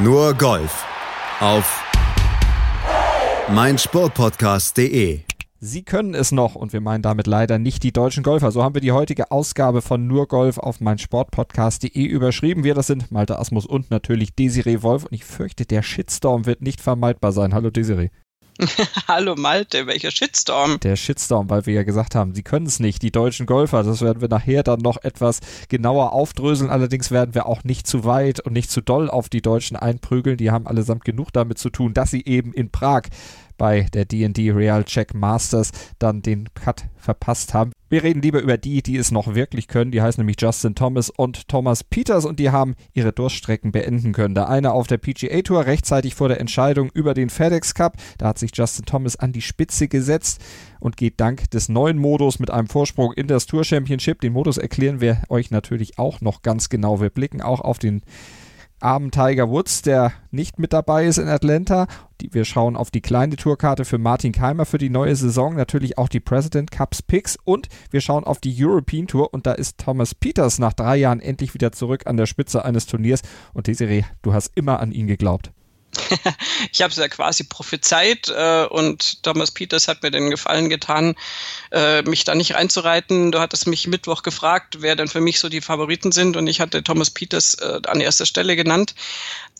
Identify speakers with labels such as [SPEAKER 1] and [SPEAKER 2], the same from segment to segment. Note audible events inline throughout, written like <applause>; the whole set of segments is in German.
[SPEAKER 1] Nur Golf auf meinsportpodcast.de.
[SPEAKER 2] Sie können es noch und wir meinen damit leider nicht die deutschen Golfer. So haben wir die heutige Ausgabe von Nur Golf auf meinsportpodcast.de überschrieben. Wir, das sind Malte Asmus und natürlich Desiree Wolf und ich fürchte, der Shitstorm wird nicht vermeidbar sein. Hallo Desiree. <laughs>
[SPEAKER 3] Hallo Malte, welcher Shitstorm?
[SPEAKER 2] Der Shitstorm, weil wir ja gesagt haben, sie können es nicht, die deutschen Golfer. Das werden wir nachher dann noch etwas genauer aufdröseln. Allerdings werden wir auch nicht zu weit und nicht zu doll auf die Deutschen einprügeln. Die haben allesamt genug damit zu tun, dass sie eben in Prag bei der D&D Real Check Masters dann den Cut verpasst haben. Wir reden lieber über die, die es noch wirklich können. Die heißen nämlich Justin Thomas und Thomas Peters und die haben ihre Durststrecken beenden können. Der eine auf der PGA Tour rechtzeitig vor der Entscheidung über den FedEx Cup. Da hat sich Justin Thomas an die Spitze gesetzt und geht dank des neuen Modus mit einem Vorsprung in das Tour Championship. Den Modus erklären wir euch natürlich auch noch ganz genau. Wir blicken auch auf den armen Tiger Woods, der nicht mit dabei ist in Atlanta. wir schauen auf die kleine Tourkarte für Martin Keimer für die neue Saison, natürlich auch die President Cups Picks und wir schauen auf die European Tour und da ist Thomas Peters nach drei Jahren endlich wieder zurück an der Spitze eines Turniers und Desiree, du hast immer an ihn geglaubt. <laughs>
[SPEAKER 3] ich habe es ja quasi prophezeit äh, und Thomas Peters hat mir den Gefallen getan, äh, mich da nicht reinzureiten. Du hattest mich Mittwoch gefragt, wer denn für mich so die Favoriten sind und ich hatte Thomas Peters äh, an erster Stelle genannt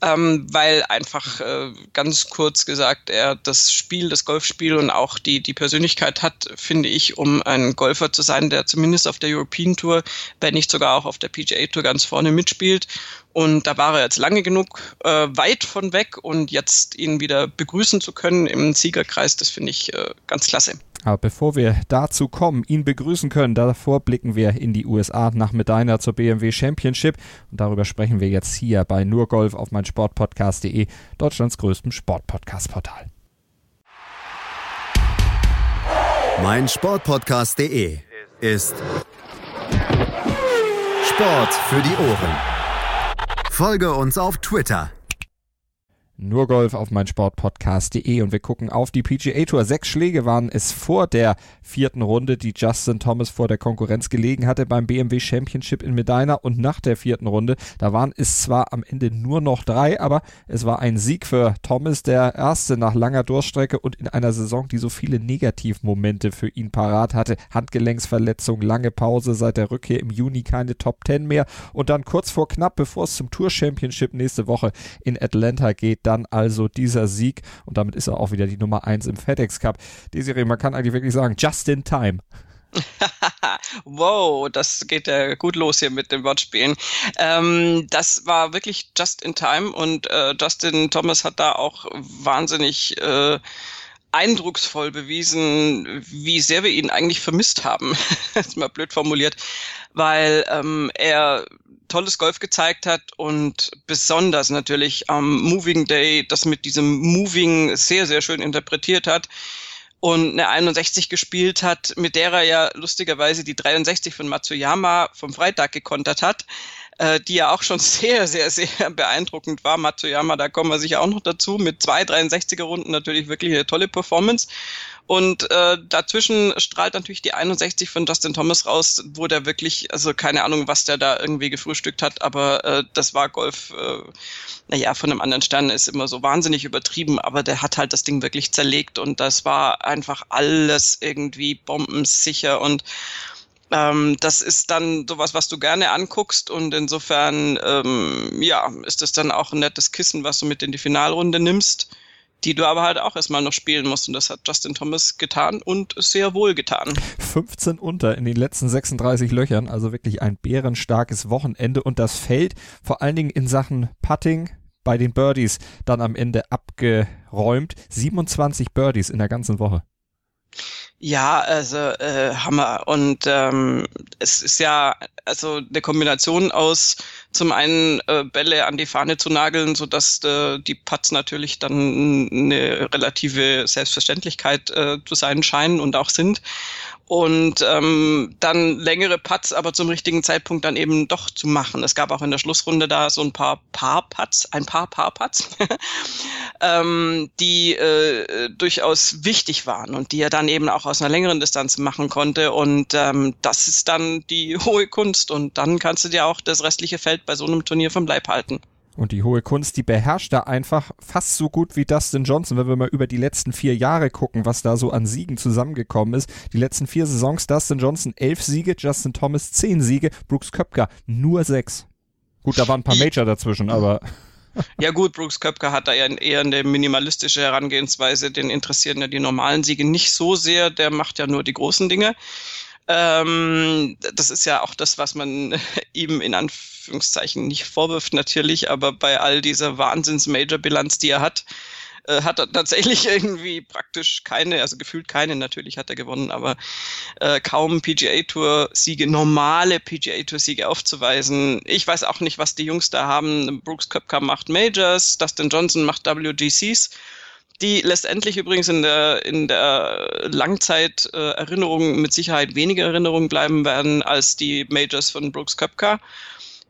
[SPEAKER 3] ähm, weil einfach äh, ganz kurz gesagt er das Spiel, das Golfspiel und auch die, die Persönlichkeit hat, finde ich, um ein Golfer zu sein, der zumindest auf der European Tour, wenn nicht sogar auch auf der PGA Tour ganz vorne mitspielt. Und da war er jetzt lange genug äh, weit von weg und jetzt ihn wieder begrüßen zu können im Siegerkreis, das finde ich äh, ganz klasse.
[SPEAKER 2] Aber bevor wir dazu kommen, ihn begrüßen können, davor blicken wir in die USA nach Medina zur BMW Championship und darüber sprechen wir jetzt hier bei Nur Golf auf mein Sportpodcast.de, Deutschlands größtem Sportpodcast-Portal.
[SPEAKER 1] Mein Sportpodcast.de ist Sport für die Ohren. Folge uns auf Twitter
[SPEAKER 2] nur Golf auf mein Sportpodcast.de und wir gucken auf die PGA Tour. Sechs Schläge waren es vor der vierten Runde, die Justin Thomas vor der Konkurrenz gelegen hatte beim BMW Championship in Medina und nach der vierten Runde, da waren es zwar am Ende nur noch drei, aber es war ein Sieg für Thomas, der erste nach langer Durchstrecke und in einer Saison, die so viele Negativmomente für ihn parat hatte. Handgelenksverletzung, lange Pause seit der Rückkehr im Juni keine Top Ten mehr und dann kurz vor knapp, bevor es zum Tour Championship nächste Woche in Atlanta geht, dann also dieser Sieg und damit ist er auch wieder die Nummer 1 im FedEx Cup. Desiree, man kann eigentlich wirklich sagen, just in time. <laughs>
[SPEAKER 3] wow, das geht ja gut los hier mit den Wortspielen. Ähm, das war wirklich just in time und äh, Justin Thomas hat da auch wahnsinnig äh, eindrucksvoll bewiesen, wie sehr wir ihn eigentlich vermisst haben. <laughs> ist mal blöd formuliert, weil ähm, er tolles Golf gezeigt hat und besonders natürlich am Moving Day das mit diesem Moving sehr, sehr schön interpretiert hat und eine 61 gespielt hat, mit der er ja lustigerweise die 63 von Matsuyama vom Freitag gekontert hat äh, die ja auch schon <laughs> sehr, sehr, sehr beeindruckend war. Matsuyama, da kommen wir sicher auch noch dazu, mit zwei 63er Runden natürlich wirklich eine tolle Performance. Und äh, dazwischen strahlt natürlich die 61 von Justin Thomas raus, wo der wirklich, also keine Ahnung, was der da irgendwie gefrühstückt hat, aber äh, das war Golf, äh, naja, von einem anderen Stern ist immer so wahnsinnig übertrieben, aber der hat halt das Ding wirklich zerlegt und das war einfach alles irgendwie bombensicher und ähm, das ist dann sowas, was du gerne anguckst und insofern, ähm, ja, ist das dann auch ein nettes Kissen, was du mit in die Finalrunde nimmst, die du aber halt auch erstmal noch spielen musst und das hat Justin Thomas getan und sehr wohl getan.
[SPEAKER 2] 15 unter in den letzten 36 Löchern, also wirklich ein bärenstarkes Wochenende und das Feld vor allen Dingen in Sachen Putting, bei den Birdies dann am Ende abgeräumt. 27 Birdies in der ganzen Woche.
[SPEAKER 3] Ja, also äh, Hammer. Und ähm, es ist ja also eine Kombination aus zum einen äh, Bälle an die Fahne zu nageln, so dass äh, die Putts natürlich dann eine relative Selbstverständlichkeit äh, zu sein scheinen und auch sind und ähm, dann längere Putts aber zum richtigen Zeitpunkt dann eben doch zu machen. Es gab auch in der Schlussrunde da so ein paar Paar-Putts, ein paar Paar-Putts, <laughs> ähm, die äh, durchaus wichtig waren und die er dann eben auch aus einer längeren Distanz machen konnte. Und ähm, das ist dann die <laughs> hohe Kunst und dann kannst du dir auch das restliche Feld bei so einem Turnier vom Leib halten.
[SPEAKER 2] Und die hohe Kunst, die beherrscht er einfach fast so gut wie Dustin Johnson, wenn wir mal über die letzten vier Jahre gucken, was da so an Siegen zusammengekommen ist. Die letzten vier Saisons, Dustin Johnson elf Siege, Justin Thomas zehn Siege, Brooks Köpker nur sechs. Gut, da waren ein paar Major dazwischen, aber. <laughs>
[SPEAKER 3] Ja gut, Brooks Köpker hat da ja eher eine minimalistische Herangehensweise. Den interessieren ja die normalen Siege nicht so sehr. Der macht ja nur die großen Dinge. Ähm, das ist ja auch das, was man <laughs> ihm in Anführungszeichen nicht vorwirft natürlich, aber bei all dieser Wahnsinns-Major-Bilanz, die er hat, äh, hat er tatsächlich <laughs> irgendwie praktisch keine, also gefühlt keine, natürlich hat er gewonnen, aber äh, kaum PGA-Tour-Siege, normale PGA-Tour-Siege aufzuweisen. Ich weiß auch nicht, was die Jungs da haben. Brooks Köpker macht Majors, Dustin Johnson macht WGCs die letztendlich übrigens in der, in der Langzeiterinnerung äh, mit Sicherheit weniger Erinnerungen bleiben werden als die Majors von Brooks Köpka.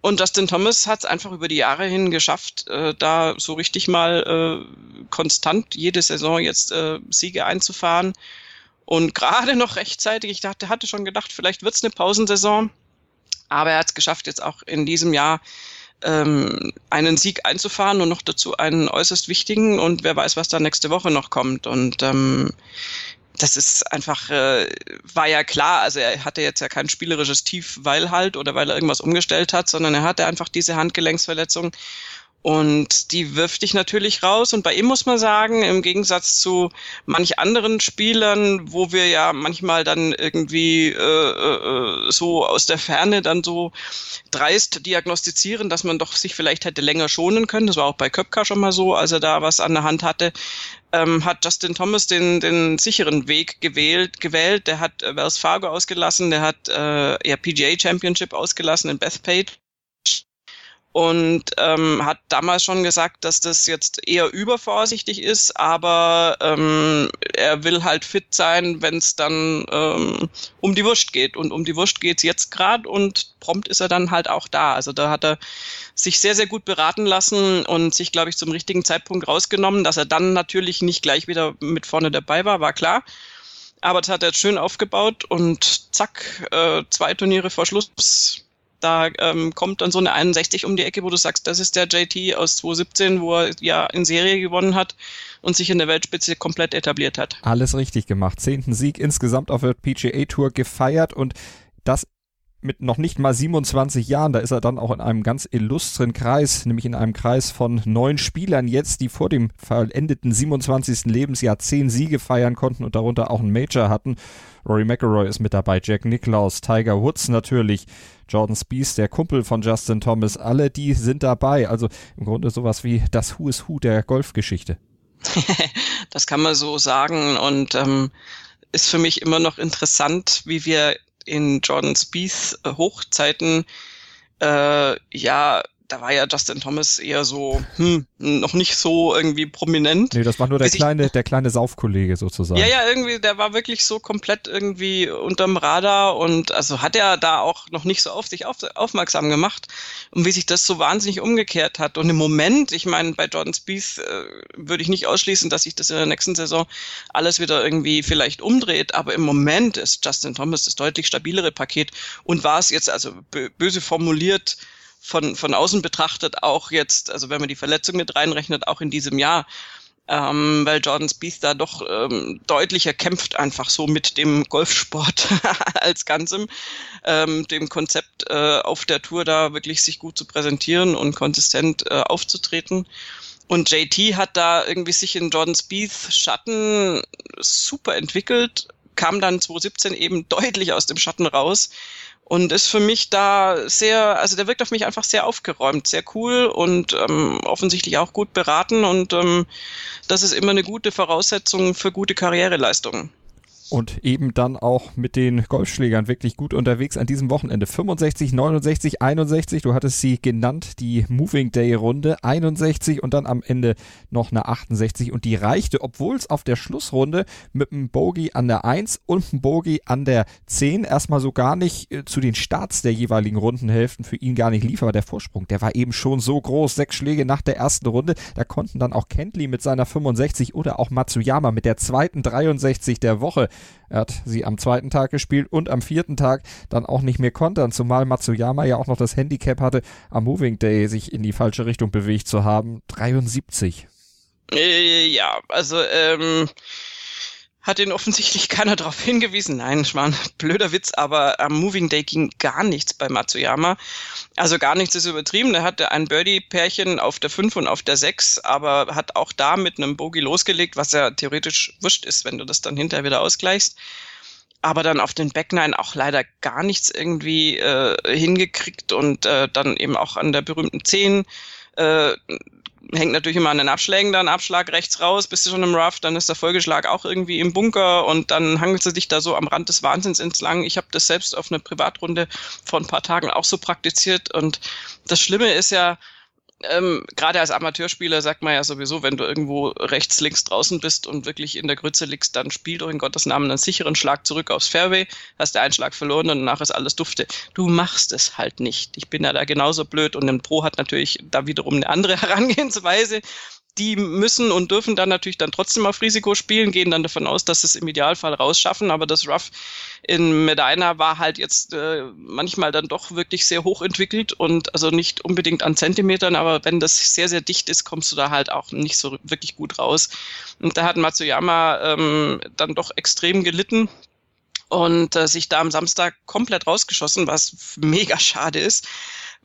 [SPEAKER 3] Und Justin Thomas hat es einfach über die Jahre hin geschafft, äh, da so richtig mal äh, konstant jede Saison jetzt äh, Siege einzufahren. Und gerade noch rechtzeitig, ich dachte, hatte schon gedacht, vielleicht wird es eine Pausensaison. Aber er hat es geschafft, jetzt auch in diesem Jahr ähm, einen Sieg einzufahren und noch dazu einen äußerst wichtigen. Und wer weiß, was da nächste Woche noch kommt. Und ähm, das ist einfach, äh, war ja klar, also er hatte jetzt ja kein spielerisches Tief, weil halt oder weil er irgendwas umgestellt hat, sondern er hatte einfach diese Handgelenksverletzung und die wirft dich natürlich raus. Und bei ihm muss man sagen, im Gegensatz zu manch anderen Spielern, wo wir ja manchmal dann irgendwie äh, äh, so aus der Ferne dann so dreist diagnostizieren, dass man doch sich vielleicht hätte länger schonen können. Das war auch bei Köpka schon mal so, als er da was an der Hand hatte. Ähm, hat Justin Thomas den, den sicheren Weg gewählt, gewählt. Der hat äh, Wells Fargo ausgelassen, der hat äh, ja PGA Championship ausgelassen in Bethpage und ähm, hat damals schon gesagt, dass das jetzt eher übervorsichtig ist, aber ähm, er will halt fit sein, wenn es dann ähm, um die Wurst geht. Und um die Wurst geht's jetzt gerade und prompt ist er dann halt auch da. Also da hat er sich sehr, sehr gut beraten lassen und sich, glaube ich, zum richtigen Zeitpunkt rausgenommen. Dass er dann natürlich nicht gleich wieder mit vorne dabei war, war klar. Aber das hat er jetzt schön aufgebaut und zack, äh, zwei Turniere vor Schluss da ähm, kommt dann so eine 61 um die Ecke, wo du sagst, das ist der JT aus 2017, wo er ja in Serie gewonnen hat und sich in der Weltspitze komplett etabliert hat.
[SPEAKER 2] Alles richtig gemacht. Zehnten Sieg insgesamt auf der PGA Tour gefeiert und das mit noch nicht mal 27 Jahren, da ist er dann auch in einem ganz illustren Kreis, nämlich in einem Kreis von neun Spielern jetzt, die vor dem vollendeten 27. Lebensjahr zehn Siege feiern konnten und darunter auch einen Major hatten. Rory McIlroy ist mit dabei, Jack Nicklaus, Tiger Woods natürlich, Jordan Spieth, der Kumpel von Justin Thomas, alle die sind dabei. Also im Grunde sowas wie das Who is Who der Golfgeschichte. <laughs>
[SPEAKER 3] das kann man so sagen und ähm, ist für mich immer noch interessant, wie wir in Jordan Spieths äh, Hochzeiten äh, ja da war ja Justin Thomas eher so, hm, noch nicht so irgendwie prominent.
[SPEAKER 2] Nee, das war nur der kleine, der kleine Saufkollege sozusagen.
[SPEAKER 3] Ja, ja, irgendwie, der war wirklich so komplett irgendwie unterm Radar und also hat er da auch noch nicht so auf sich auf, aufmerksam gemacht und wie sich das so wahnsinnig umgekehrt hat. Und im Moment, ich meine, bei Jordan Spieth äh, würde ich nicht ausschließen, dass sich das in der nächsten Saison alles wieder irgendwie vielleicht umdreht, aber im Moment ist Justin Thomas das deutlich stabilere Paket und war es jetzt, also böse formuliert, von, von außen betrachtet auch jetzt, also wenn man die Verletzung mit reinrechnet, auch in diesem Jahr, ähm, weil Jordan Spieth da doch ähm, deutlicher kämpft einfach so mit dem Golfsport <laughs> als Ganzem, ähm, dem Konzept äh, auf der Tour da wirklich sich gut zu präsentieren und konsistent äh, aufzutreten. Und JT hat da irgendwie sich in Jordan Spieth Schatten super entwickelt, kam dann 2017 eben <laughs> deutlich aus dem Schatten raus und ist für mich da sehr, also der wirkt auf mich einfach sehr aufgeräumt, sehr cool und ähm, offensichtlich auch gut beraten. Und ähm, das ist immer eine gute Voraussetzung für gute Karriereleistungen
[SPEAKER 2] und eben dann auch mit den Golfschlägern wirklich gut unterwegs an diesem Wochenende. 65, 69, 61, du hattest sie genannt, die Moving Day Runde, 61 und dann am Ende noch eine 68 und die reichte, obwohl es auf der Schlussrunde mit einem Bogey an der 1 und einem Bogey an der 10 erstmal so gar nicht äh, zu den Starts der jeweiligen Rundenhälften für ihn gar nicht lief, aber der Vorsprung, der war eben schon so groß, sechs Schläge nach der ersten Runde, da konnten dann auch Kentley mit seiner 65 oder auch Matsuyama mit der zweiten 63 der Woche Er hat sie am zweiten Tag gespielt und am vierten Tag dann auch nicht mehr kontern, zumal Matsuyama ja auch noch das Handicap hatte, am Moving Day sich in die falsche Richtung bewegt zu haben. 73.
[SPEAKER 3] Äh, ja, also ähm, hat ihn offensichtlich <laughs> keiner darauf hingewiesen. Nein, es war ein blöder Witz, aber am Moving Day ging gar nichts bei Matsuyama. Also gar nichts ist übertrieben. Er hatte ein Birdie-Pärchen auf der 5 und auf der 6, aber hat auch da mit einem Bogey losgelegt, was ja theoretisch wurscht ist, wenn du das dann hinterher wieder ausgleichst. Aber dann auf den Backnine auch leider gar nichts irgendwie äh, hingekriegt und äh, dann eben auch an der berühmten 10 äh, hängt natürlich immer an den Abschlägen dann, Abschlag rechts raus, bist du schon im Rough, dann ist der Folgeschlag auch irgendwie im Bunker und dann hangelt du dich da so am Rand des Wahnsinns entlang. Ich habe das selbst auf einer Privatrunde vor ein paar Tagen auch so praktiziert und das Schlimme ist ja, ähm, gerade als Amateurspieler sagt man ja sowieso, wenn du irgendwo rechts, links draußen bist und wirklich in der Grütze liegst, dann spiel doch in Gottes Namen einen sicheren Schlag zurück aufs Fairway, hast der Einschlag verloren und danach ist alles dufte. Du machst es halt nicht. Ich bin ja da genauso blöd und ein Pro hat natürlich da wiederum eine andere <laughs> Herangehensweise die müssen und dürfen dann natürlich dann trotzdem auf Risiko spielen, gehen dann davon aus, dass sie es im Idealfall rausschaffen. Aber das Rough in Medina war halt jetzt äh, manchmal dann doch wirklich sehr hoch entwickelt und also nicht unbedingt an Zentimetern, aber wenn das sehr, sehr dicht ist, kommst du da halt auch nicht so wirklich gut raus. Und da hat Matsuyama ähm, dann doch extrem gelitten und äh, sich da am Samstag komplett rausgeschossen, was mega schade ist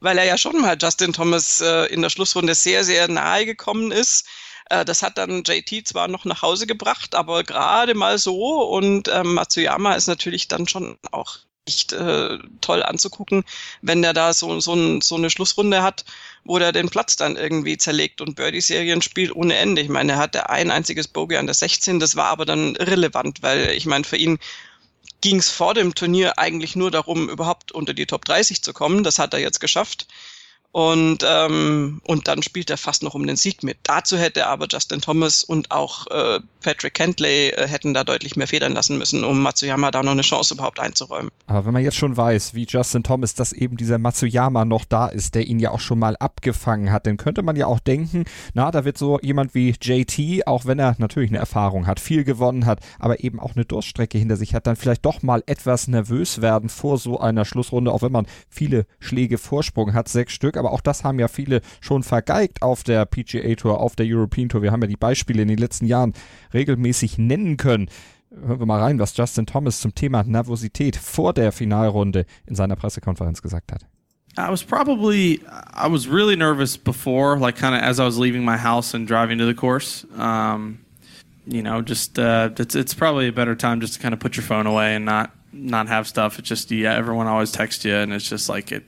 [SPEAKER 3] weil er ja schon mal Justin Thomas äh, in der Schlussrunde sehr, sehr nahe gekommen ist. Äh, das hat dann JT zwar noch nach Hause gebracht, aber gerade mal so. Und ähm, Matsuyama ist natürlich dann schon auch echt äh, toll anzugucken, wenn der da so, so, ein, so eine Schlussrunde hat, wo der den Platz dann irgendwie zerlegt und Birdie-Serien spielt ohne Ende. Ich meine, er hatte ein einziges Bogey an der 16, das war aber dann irrelevant, weil ich meine, für ihn ging es vor dem Turnier eigentlich nur darum, überhaupt unter die Top 30 zu kommen. Das hat er jetzt geschafft. Und, ähm, und dann spielt er fast noch um den Sieg mit. Dazu hätte aber Justin Thomas und auch äh, Patrick Kentley äh, hätten da deutlich mehr federn lassen müssen, um Matsuyama da noch eine Chance überhaupt einzuräumen.
[SPEAKER 2] Aber wenn man jetzt schon weiß, wie Justin Thomas, dass eben dieser Matsuyama noch da ist, der ihn ja auch schon mal abgefangen hat, dann könnte man ja auch denken, na, da wird so jemand wie JT, auch wenn er natürlich eine Erfahrung hat, viel gewonnen hat, aber eben auch eine Durststrecke hinter sich hat, dann vielleicht doch mal etwas nervös werden vor so einer Schlussrunde, auch wenn man viele Schläge Vorsprung hat, sechs Stück, aber auch das haben ja viele schon vergeigt auf der PGA Tour, auf der European Tour. Wir haben ja die Beispiele in den letzten Jahren regelmäßig nennen können. Hören wir mal rein, was Justin Thomas zum Thema Nervosität vor der Finalrunde in seiner Pressekonferenz gesagt hat.
[SPEAKER 4] I was probably I was really nervous before, like kind of as I was leaving my house and driving to the course. Um, you know, just uh, it's it's probably a better time just to kind of put your phone away and not not have stuff. It's just yeah, everyone always texts you, and it's just like it.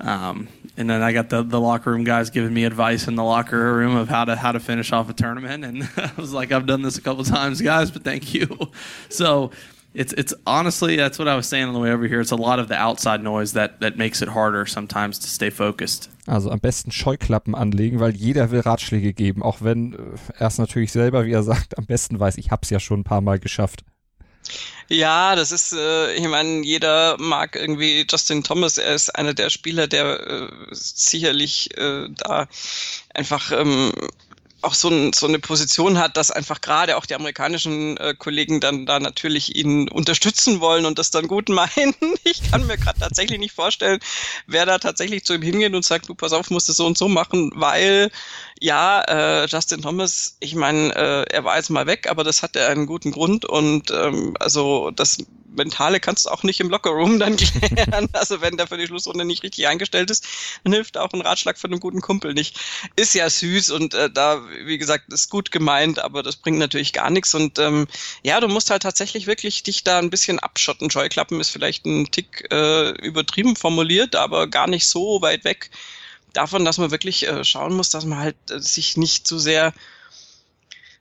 [SPEAKER 4] Um, and then I got the, the locker room guys giving me advice in the locker room of how to how to finish off a tournament, and <laughs> I was like, I've done this a couple <laughs> times, guys, but thank you. <laughs> So it's it's honestly that's what I was saying on the way over here. It's a lot of the outside noise that that makes it harder sometimes to stay focused.
[SPEAKER 2] Also am besten Scheuklappen anlegen, weil jeder will Ratschläge geben, auch wenn äh, er es natürlich selber, wie er sagt, am besten weiß. Ich habe es ja schon ein paar Mal geschafft.
[SPEAKER 3] Ja, das ist, äh, ich meine, jeder mag irgendwie Justin Thomas. Er ist einer der Spieler, der äh, sicherlich äh, da einfach ähm, auch so, ein, so eine Position hat, dass einfach gerade auch die amerikanischen äh, Kollegen dann da natürlich ihn unterstützen wollen und das dann gut <laughs> meinen. Ich kann mir gerade tatsächlich nicht vorstellen, wer da tatsächlich zu ihm hingeht und sagt, du pass auf, musst es so und so machen, weil ja, äh, Justin Thomas, ich meine, äh, er war jetzt mal weg, aber das hatte einen guten Grund und ähm, also das Mentale kannst du auch nicht im Lockerroom dann <laughs> klären. Also wenn der für die Schlussrunde nicht richtig eingestellt ist, dann hilft auch ein Ratschlag von einem guten Kumpel nicht. Ist ja süß und äh, da, wie gesagt, ist gut gemeint, aber das bringt natürlich gar nichts. Und ähm, ja, du musst halt tatsächlich wirklich dich da ein bisschen abschotten. Scheuklappen ist vielleicht ein Tick äh, übertrieben formuliert, aber gar nicht so weit weg davon, dass man wirklich äh, schauen muss, dass man halt äh, sich nicht zu sehr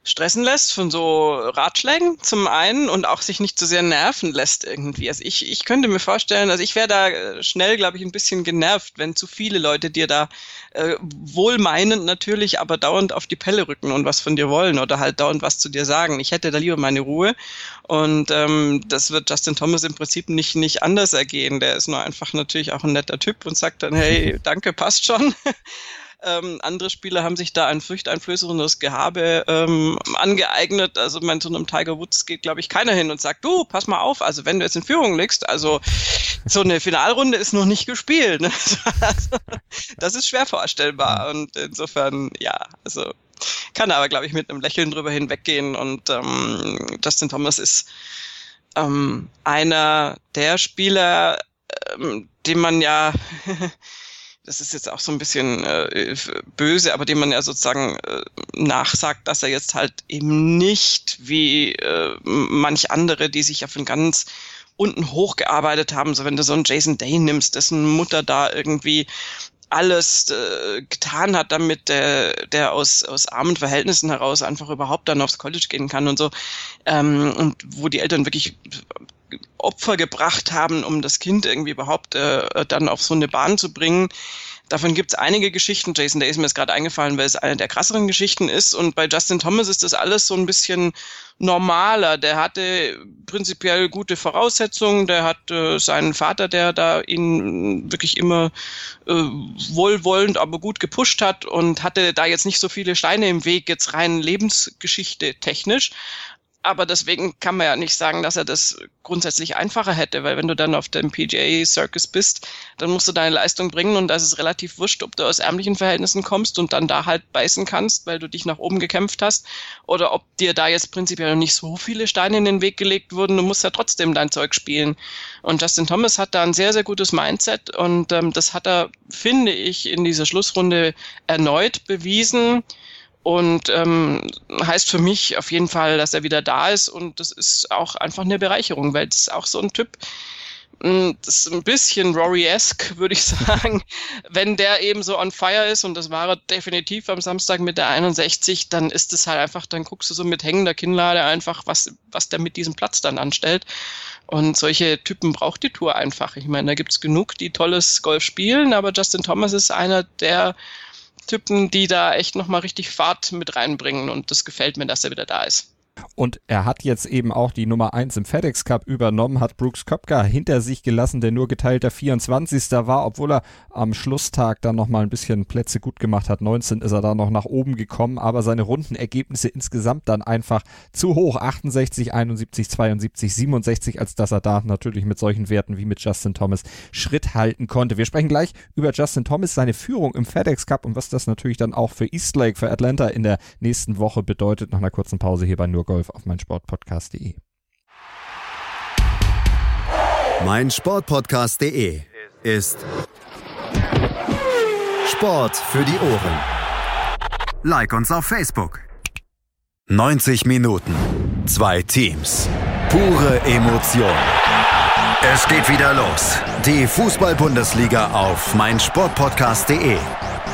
[SPEAKER 3] stressen lässt von so Ratschlägen zum einen und auch sich nicht zu sehr nerven lässt irgendwie. Also ich, ich könnte mir vorstellen, also ich wäre da äh, schnell, glaube ich, ein bisschen genervt, wenn zu viele Leute dir da äh, wohlmeinend natürlich, aber dauernd auf die Pelle rücken und was von dir wollen oder halt dauernd was zu dir sagen. Ich hätte da lieber meine Ruhe und ähm, das wird Justin Thomas im Prinzip nicht, nicht anders ergehen. Der ist nur einfach natürlich auch ein netter Typ und sagt dann, hey, <laughs> danke, passt schon. Ähm, andere Spieler haben sich da ein furchteinflößendes Gehabe ähm, angeeignet. Also mein zu einem Tiger Woods geht, glaube ich, keiner hin und sagt, du, pass mal auf, also wenn du jetzt in Führung liegst, also so eine Finalrunde ist noch nicht gespielt. Ne? <laughs> Also, das ist schwer vorstellbar. Und insofern, ja, also kann aber, glaube ich, mit einem Lächeln drüber hinweggehen. Und ähm, Justin Thomas ist ähm, einer der Spieler, ähm, den man ja, <laughs> das ist jetzt auch so ein bisschen äh, böse, aber dem man ja sozusagen äh, nachsagt, dass er jetzt halt eben nicht wie äh, manch andere, die sich auf ein ganz unten hochgearbeitet haben, so wenn du so einen Jason Day nimmst, dessen Mutter da irgendwie alles äh, getan hat, damit der, der aus, aus armen Verhältnissen heraus einfach überhaupt dann aufs College gehen kann und so. Ähm, und wo die Eltern wirklich Opfer gebracht haben, um das Kind irgendwie überhaupt äh, dann auf so eine Bahn zu bringen. Davon gibt es einige Geschichten. Jason Day ist mir jetzt gerade eingefallen, weil es eine der krasseren Geschichten ist. Und bei Justin Thomas ist das alles so ein bisschen normaler. Der hatte prinzipiell gute Voraussetzungen. Der hat äh, seinen Vater, der da ihn wirklich immer äh, wohlwollend, aber gut gepusht hat und hatte da jetzt nicht so viele Steine im Weg, jetzt rein Lebensgeschichte technisch aber deswegen kann man ja nicht sagen, dass er das grundsätzlich einfacher hätte, weil wenn du dann auf dem PGA Circus bist, dann musst du deine Leistung bringen und da ist relativ wurscht, ob du aus ärmlichen Verhältnissen kommst und dann da halt beißen kannst, weil du dich nach oben gekämpft hast oder ob dir da jetzt prinzipiell noch nicht so viele Steine in den Weg gelegt wurden, du musst ja trotzdem dein Zeug spielen. Und Justin Thomas hat da ein sehr, sehr gutes Mindset und ähm, das hat er, finde ich, in dieser Schlussrunde erneut bewiesen. Und ähm, heißt für mich auf jeden Fall, dass er wieder da ist. Und das ist auch einfach eine Bereicherung, weil das ist auch so ein Typ, hm, das ist ein bisschen Rory-esque, <laughs> würde ich sagen. Wenn der eben so on fire ist, und das war er definitiv am Samstag mit der 61, dann ist es halt einfach, dann guckst du so mit hängender Kinnlade einfach, was, was der mit diesem Platz dann anstellt. Und solche Typen braucht die Tour einfach. Ich meine, da gibt's genug, die tolles Golf spielen, aber Justin Thomas ist einer, der Typen, die da echt nochmal richtig Fahrt mit reinbringen und das gefällt mir, dass er wieder da ist.
[SPEAKER 2] Und er hat jetzt eben auch die Nummer 1 im FedEx Cup übernommen, hat Brooks Köpker hinter sich gelassen, der nur geteilter 24. war, obwohl er am Schlusstag dann nochmal ein bisschen Plätze gut gemacht hat. 19 ist er da noch nach oben gekommen, aber seine Rundenergebnisse insgesamt dann einfach zu hoch. 68, 71, 72, 67, als dass er da natürlich mit solchen Werten wie mit Justin Thomas Schritt halten konnte. Wir sprechen gleich über Justin Thomas, seine Führung im FedEx Cup und was das natürlich dann auch für Eastlake, für Atlanta in der nächsten Woche bedeutet. Nach einer kurzen Pause hier bei Nur Golf auf meinsportpodcast.de.
[SPEAKER 1] meinsportpodcast.de ist Sport für die Ohren. Like uns auf Facebook. 90 Minuten, zwei Teams, pure Emotion. Es geht wieder los. Die Fußball-Bundesliga auf meinsportpodcast.de.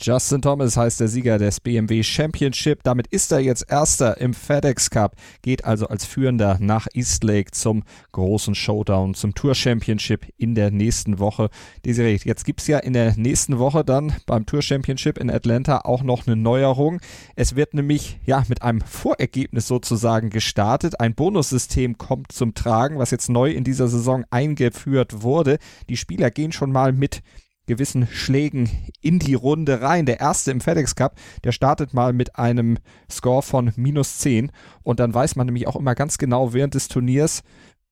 [SPEAKER 2] Justin Thomas heißt der Sieger des BMW Championship. Damit ist er jetzt Erster im FedEx Cup, geht also als Führender nach Eastlake zum großen Showdown, zum Tour Championship in der nächsten Woche. Desiree, jetzt gibt's ja in der nächsten Woche dann beim Tour Championship in Atlanta auch noch eine Neuerung. Es wird nämlich ja mit einem Vorergebnis sozusagen gestartet. Ein Bonussystem kommt zum Tragen, was jetzt neu in dieser Saison eingeführt wurde. Die Spieler gehen schon mal mit gewissen Schlägen in die Runde rein. Der erste im FedEx Cup, der startet mal mit einem Score von minus 10 und dann weiß man nämlich auch immer ganz genau während des Turniers,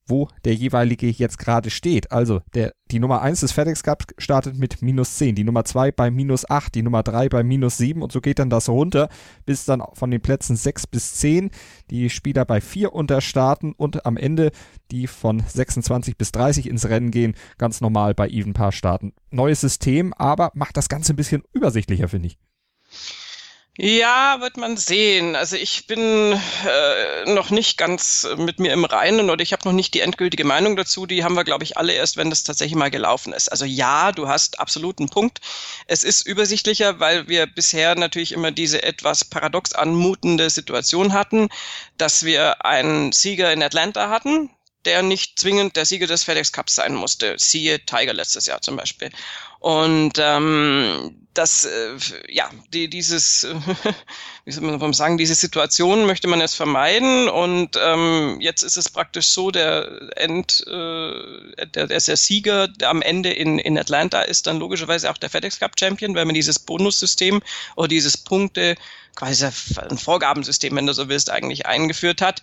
[SPEAKER 2] wo der jeweilige jetzt gerade steht. Also der, die Nummer 1 des FedEx Cup startet mit minus 10, die Nummer 2 bei minus 8, die Nummer 3 bei minus 7 und so geht dann das runter, bis dann von den Plätzen 6 bis 10 die Spieler bei 4 unterstarten und am Ende die von 26 bis 30 ins Rennen gehen, ganz normal bei Even Paar starten. Neues System, aber macht das Ganze ein bisschen übersichtlicher, finde ich.
[SPEAKER 3] Ja, wird man sehen. Also ich bin äh, noch nicht ganz mit mir im Reinen oder ich habe noch nicht die endgültige Meinung dazu. Die haben wir, glaube ich, alle erst, wenn das tatsächlich mal gelaufen ist. Also ja, du hast absoluten Punkt. Es ist übersichtlicher, weil wir bisher natürlich immer diese etwas paradox anmutende Situation hatten, dass wir einen Sieger in Atlanta hatten, der nicht zwingend der Sieger des FedEx Cups sein musste. Siehe Tiger letztes Jahr zum Beispiel. Und ähm, das, äh, ja, die, dieses, <laughs> wie soll man sagen, diese Situation möchte man jetzt vermeiden. Und ähm, jetzt ist es praktisch so, der End, äh, der, der, der Sieger der am Ende in, in Atlanta ist dann logischerweise auch der FedEx Cup Champion, weil man dieses Bonussystem oder dieses Punkte, quasi ein Vorgabensystem, wenn du so willst, eigentlich eingeführt hat.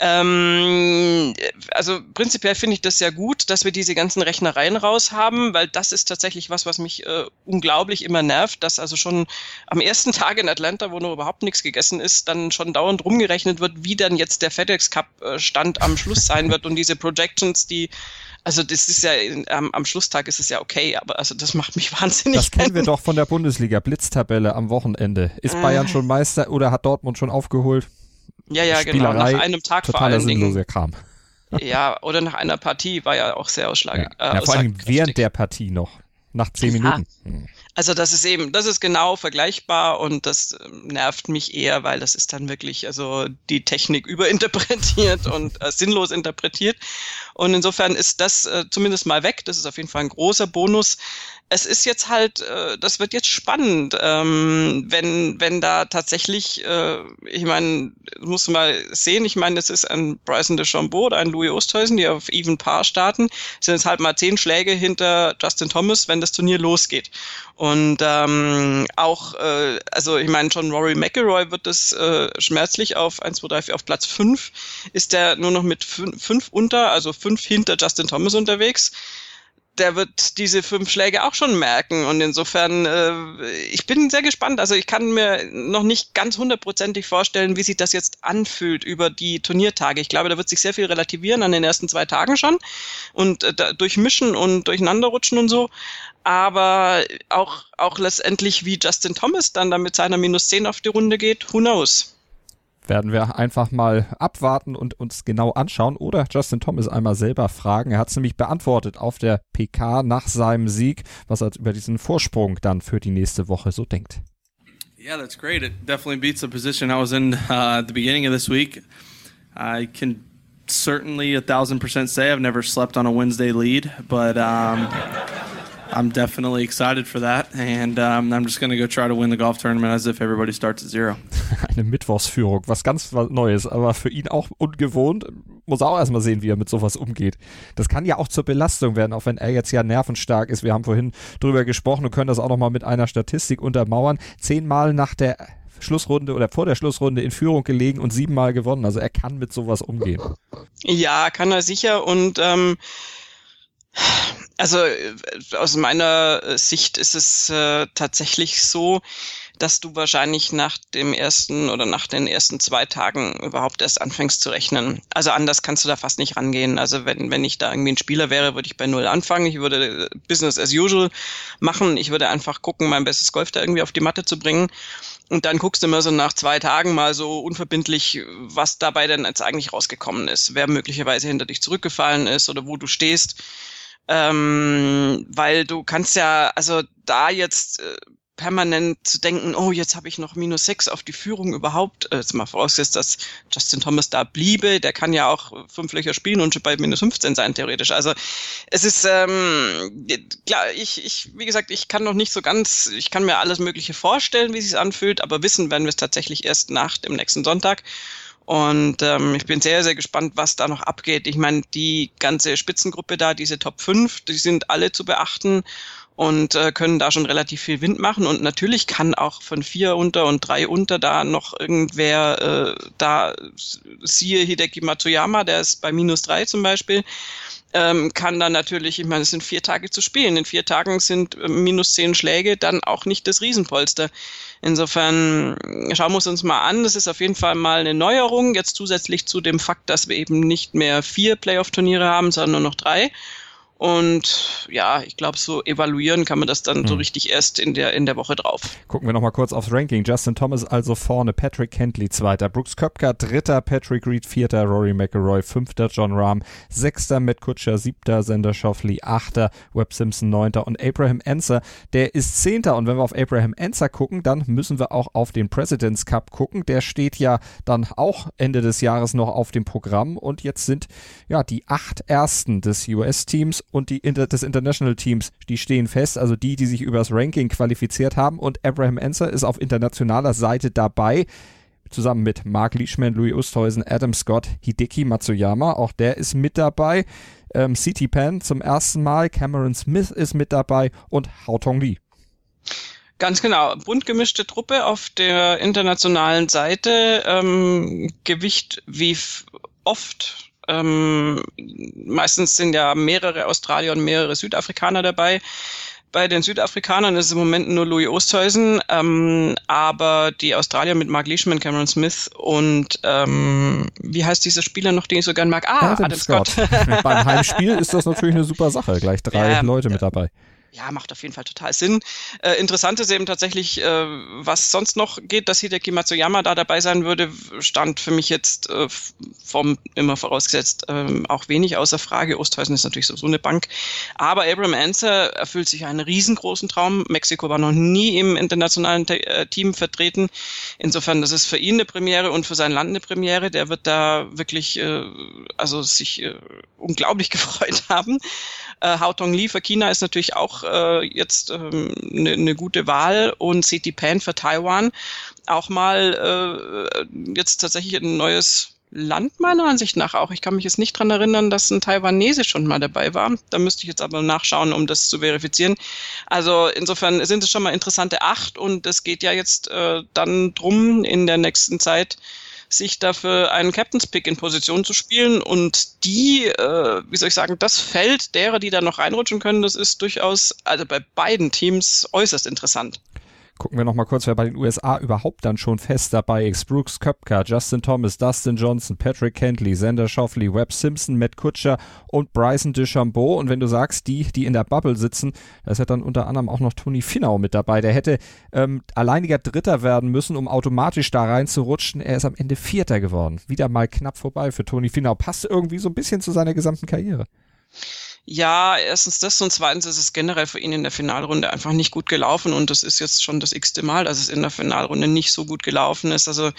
[SPEAKER 3] Ähm, also prinzipiell finde ich das sehr gut, dass wir diese ganzen Rechnereien raus haben, weil das ist tatsächlich was, was mich äh, unglaublich immer nervt, dass also schon am ersten <laughs> Tag in Atlanta, wo noch überhaupt nichts gegessen ist, dann schon dauernd rumgerechnet wird, wie dann jetzt der FedEx Cup äh, Stand am Schluss sein wird und diese Projections, die also das ist ja am, am Schlusstag ist es ja okay, aber also das macht mich <laughs> wahnsinnig.
[SPEAKER 2] Das kennen wir doch von der Bundesliga Blitztabelle am Wochenende. Ist Bayern äh. schon Meister oder hat Dortmund schon aufgeholt?
[SPEAKER 3] Ja, ja, genau. Nach einem Tag vor allen Dingen.
[SPEAKER 2] Kram.
[SPEAKER 3] Ja, oder nach einer Partie war ja auch sehr ausschlaggebend.
[SPEAKER 2] Ja. Äh, ja, vor allem während der Partie noch. Nach zehn Minuten.
[SPEAKER 3] Hm. Also das ist eben, das ist genau vergleichbar und das ähm, nervt mich eher, weil das ist dann wirklich also die Technik <laughs> überinterpretiert und äh, sinnlos interpretiert. Und insofern ist das äh, zumindest mal weg. Das ist auf jeden Fall ein großer Bonus es ist jetzt halt, äh, das wird jetzt spannend, ähm, wenn, wenn da tatsächlich, äh, ich meine, musst du mal sehen, ich meine, es ist ein Bryson DeChambeau oder ein Louis Oosthuizen, die auf Even Paar starten, sind jetzt halt mal zehn Schläge hinter Justin Thomas, wenn das Turnier losgeht. Und ähm, auch, äh, also ich meine, schon Rory McIlroy wird das äh, schmerzlich auf 1, 2, 3, 4, auf Platz 5 ist der nur noch mit 5 unter, also 5 hinter Justin Thomas unterwegs der wird diese fünf Schläge auch schon merken. Und insofern, äh, ich bin sehr gespannt. Also ich kann mir noch nicht ganz hundertprozentig vorstellen, wie sich das jetzt anfühlt über die Turniertage. Ich glaube, da wird sich sehr viel relativieren an den ersten zwei Tagen schon und äh, durchmischen und durcheinanderrutschen und so. Aber auch, auch letztendlich, wie Justin Thomas dann da mit seiner Minus 10 auf die Runde geht, who knows?
[SPEAKER 2] Werden wir einfach mal abwarten und uns genau anschauen oder Justin Thomas einmal selber fragen. Er hat es nämlich beantwortet auf der PK nach seinem Sieg, was er über diesen Vorsprung dann für die nächste Woche so denkt.
[SPEAKER 4] Yeah, that's great. It definitely beats the position I was in uh, at the beginning of this week. I can certainly a thousand percent say I've never slept on a Wednesday lead, but um, I'm definitely excited for that, and um, I'm just going to go try to win the golf tournament as if everybody starts at zero. <laughs>
[SPEAKER 2] Eine Mittwochsführung, was ganz Neues, aber für ihn auch ungewohnt. Muss auch erstmal sehen, wie er mit sowas umgeht. Das kann ja auch zur Belastung werden, auch wenn er jetzt ja nervenstark ist. Wir haben vorhin drüber gesprochen und können das auch nochmal mit einer Statistik untermauern. Zehnmal nach der Schlussrunde oder vor der Schlussrunde in Führung gelegen und siebenmal gewonnen. Also er kann mit sowas umgehen.
[SPEAKER 3] Ja, kann er sicher und ähm, also äh, aus meiner äh, Sicht ist es äh, tatsächlich so, dass du wahrscheinlich nach dem ersten oder nach den ersten zwei Tagen überhaupt erst anfängst zu rechnen. Also anders kannst du da fast nicht rangehen. Also wenn, wenn ich da irgendwie ein Spieler wäre, würde ich bei Null anfangen. Ich würde äh, Business as usual machen. Ich würde einfach gucken, mein bestes Golf da irgendwie auf die Matte zu bringen. Und dann guckst du immer so nach zwei Tagen mal so unverbindlich, was dabei denn jetzt eigentlich rausgekommen ist. Wer möglicherweise hinter dich zurückgefallen ist oder wo du stehst ähm, weil du kannst ja, also da jetzt äh, permanent zu denken, oh, jetzt habe ich noch minus sechs auf die Führung überhaupt, äh, jetzt mal vorausgesetzt, dass Justin Thomas da bliebe, der kann ja auch fünf Löcher spielen und schon bei minus 15 sein, theoretisch. Also es ist, ähm, klar, ich, ich, wie gesagt, ich kann noch nicht so ganz, ich kann mir alles Mögliche vorstellen, wie es sich anfühlt, aber wissen werden wir es tatsächlich erst nach dem nächsten Sonntag. Und ähm, ich bin sehr, sehr gespannt, was da noch abgeht. Ich meine, die ganze Spitzengruppe da, diese Top 5, die sind alle zu beachten und äh, können da schon relativ viel Wind machen. Und natürlich kann auch von vier unter und drei unter da noch irgendwer äh, da, siehe Hideki Matsuyama, der ist bei minus drei zum Beispiel, ähm, kann dann natürlich, ich meine, es sind vier Tage zu spielen. In vier Tagen sind äh, minus zehn Schläge dann auch nicht das Riesenpolster. Insofern schauen wir es uns mal an. Das ist auf jeden Fall mal eine Neuerung. Jetzt zusätzlich zu dem Fakt, dass wir eben nicht mehr vier Playoff-Turniere haben, sondern nur noch drei. Und ja, ich glaube, so evaluieren kann man das dann hm. so richtig erst in der, in der Woche drauf.
[SPEAKER 2] Gucken wir nochmal kurz aufs Ranking. Justin Thomas also vorne, Patrick Kentley zweiter, Brooks Köpker dritter, Patrick Reed vierter, Rory McElroy fünfter, John Rahm sechster, Matt Kutscher siebter, Sender Schoffley achter, Webb Simpson neunter und Abraham Enser, der ist zehnter. Und wenn wir auf Abraham Enser gucken, dann müssen wir auch auf den President's Cup gucken. Der steht ja dann auch Ende des Jahres noch auf dem Programm und jetzt sind ja die acht ersten des US-Teams und die Inter des International Teams, die stehen fest, also die, die sich übers Ranking qualifiziert haben und Abraham Enser ist auf internationaler Seite dabei zusammen mit Mark Leishman, Louis Oosthuizen, Adam Scott, Hideki Matsuyama, auch der ist mit dabei. Ähm, CT Pan zum ersten Mal, Cameron Smith ist mit dabei und Hao Tong Lee.
[SPEAKER 3] Ganz genau, bunt gemischte Truppe auf der internationalen Seite, ähm, Gewicht wie oft ähm, meistens sind ja mehrere Australier und mehrere Südafrikaner dabei. Bei den Südafrikanern ist es im Moment nur Louis Oosthuizen, ähm, aber die Australier mit Mark Leishman, Cameron Smith und ähm, wie heißt dieser Spieler noch, den ich so gern mag? Ah,
[SPEAKER 2] Adam, Adam Scott. Scott. <laughs> Beim Heimspiel ist das natürlich eine super Sache. Gleich drei ja, Leute mit dabei
[SPEAKER 3] ja, macht auf jeden Fall total Sinn. Äh, interessant ist eben tatsächlich, äh, was sonst noch geht, dass Hideki Matsuyama da dabei sein würde, stand für mich jetzt äh, vom immer vorausgesetzt äh, auch wenig außer Frage. Osthäusen ist natürlich so eine Bank. Aber Abraham Anser erfüllt sich einen riesengroßen Traum. Mexiko war noch nie im internationalen Te äh, Team vertreten. Insofern, das ist für ihn eine Premiere und für sein Land eine Premiere. Der wird da wirklich, äh, also sich äh, unglaublich <laughs> gefreut haben. Äh, Hao Tong Li für China ist natürlich auch äh, jetzt eine ähm, ne, ne gute Wahl und City Pan für Taiwan auch mal äh, jetzt tatsächlich ein neues Land meiner Ansicht nach auch. Ich kann mich jetzt nicht dran erinnern, dass ein Taiwanese schon mal dabei war. Da müsste ich jetzt aber nachschauen, um das zu verifizieren. Also insofern sind es schon mal interessante acht und es geht ja jetzt äh, dann drum in der nächsten Zeit sich dafür einen Captain's Pick in Position zu spielen. Und die, äh, wie soll ich sagen, das Feld derer, die da noch reinrutschen können, das ist durchaus, also bei beiden Teams äußerst interessant.
[SPEAKER 2] Gucken wir nochmal kurz, wer bei den USA überhaupt dann schon fest dabei ist. Brooks Köpker, Justin Thomas, Dustin Johnson, Patrick Kentley, Xander Shoffley, Webb Simpson, Matt Kutscher und Bryson DeChambeau. Und wenn du sagst, die, die in der Bubble sitzen, da ist ja dann unter anderem auch noch Tony Finau mit dabei. Der hätte ähm, alleiniger Dritter werden müssen, um automatisch da reinzurutschen. Er ist am Ende Vierter geworden. Wieder mal knapp vorbei für Tony Finau. Passt irgendwie so ein bisschen zu seiner gesamten Karriere.
[SPEAKER 3] Ja, erstens das und zweitens ist es generell für ihn in der Finalrunde einfach nicht gut gelaufen und das ist jetzt schon das x-te Mal, dass es in der Finalrunde nicht so gut gelaufen ist. Also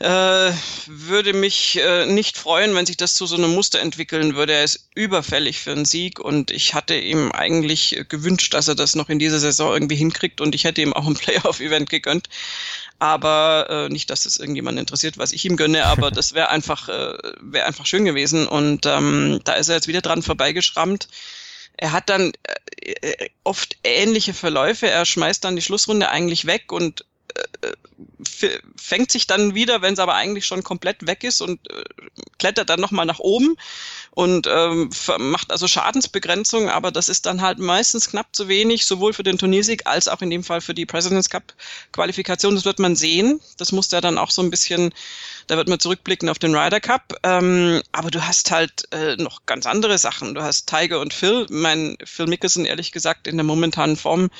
[SPEAKER 3] äh, würde mich äh, nicht freuen, wenn sich das zu so einem Muster entwickeln würde. Er ist überfällig für einen Sieg und ich hatte ihm eigentlich gewünscht, dass er das noch in dieser Saison irgendwie hinkriegt und ich hätte ihm auch ein <laughs> Playoff-Event gegönnt aber äh, nicht, dass das irgendjemand interessiert, was ich ihm gönne, aber <laughs> das wäre einfach, äh, wäre einfach schön gewesen. Und ähm, da ist er jetzt wieder dran vorbeigeschrammt. Er hat dann äh, äh oft ähnliche Verläufe. Er schmeißt dann die Schlussrunde eigentlich weg und äh, fängt sich dann wieder, wenn es aber eigentlich schon komplett weg ist und äh, klettert dann nochmal nach oben und ähm, macht also Schadensbegrenzung, aber das ist dann halt meistens knapp zu wenig, sowohl für den Turniersieg als auch in dem Fall für die President's Cup Qualifikation. Das wird man sehen. Das muss der dann auch so ein bisschen, da wird man zurückblicken auf den Ryder Cup. Ähm, aber du hast halt äh, noch ganz andere Sachen. Du hast Tiger und Phil. Mein Phil Mickelson, ehrlich gesagt, in der momentanen Form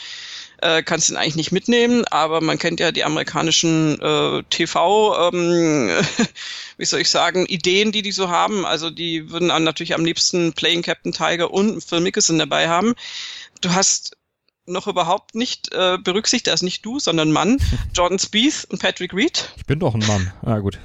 [SPEAKER 3] äh, kannst ihn eigentlich nicht mitnehmen, aber man kennt ja die amerikanischen äh, TV, ähm, <laughs> wie soll ich sagen, Ideen, die die so haben. Also die würden dann natürlich am liebsten Playing Captain Tiger und Phil Mickelson dabei haben. Du hast noch überhaupt nicht äh, berücksichtigt, er ist nicht du, sondern Mann, <laughs> Jordan Spieth und Patrick Reed.
[SPEAKER 2] Ich bin doch ein Mann. Ah, gut.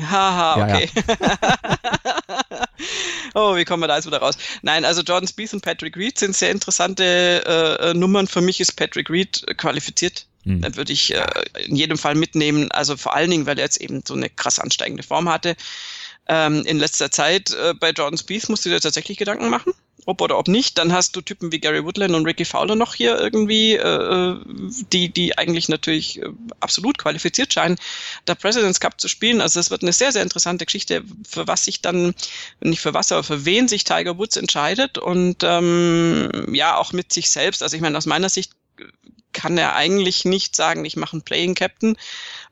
[SPEAKER 3] Haha, okay. Ja, ja. <laughs> oh, wie kommen wir da jetzt wieder raus? Nein, also Jordan Spieth und Patrick Reed sind sehr interessante äh, äh Nummern. Für mich ist Patrick Reed qualifiziert. Hm. Dann würde ich äh, in jedem Fall mitnehmen. Also vor allen Dingen, weil er jetzt eben so eine krass ansteigende Form hatte. Ähm, in letzter Zeit äh, bei Jordan Spieth musst du dir tatsächlich Gedanken machen ob oder ob nicht, dann hast du Typen wie Gary Woodland und Ricky Fowler noch hier irgendwie, äh, die, die eigentlich natürlich äh, absolut qualifiziert scheinen, der President's Cup zu spielen. Also das wird eine sehr, sehr interessante Geschichte, für was sich dann, nicht für was, aber für wen sich Tiger Woods entscheidet und ähm, ja, auch mit sich selbst. Also ich meine, aus meiner Sicht kann er eigentlich nicht sagen, ich mache einen Playing Captain,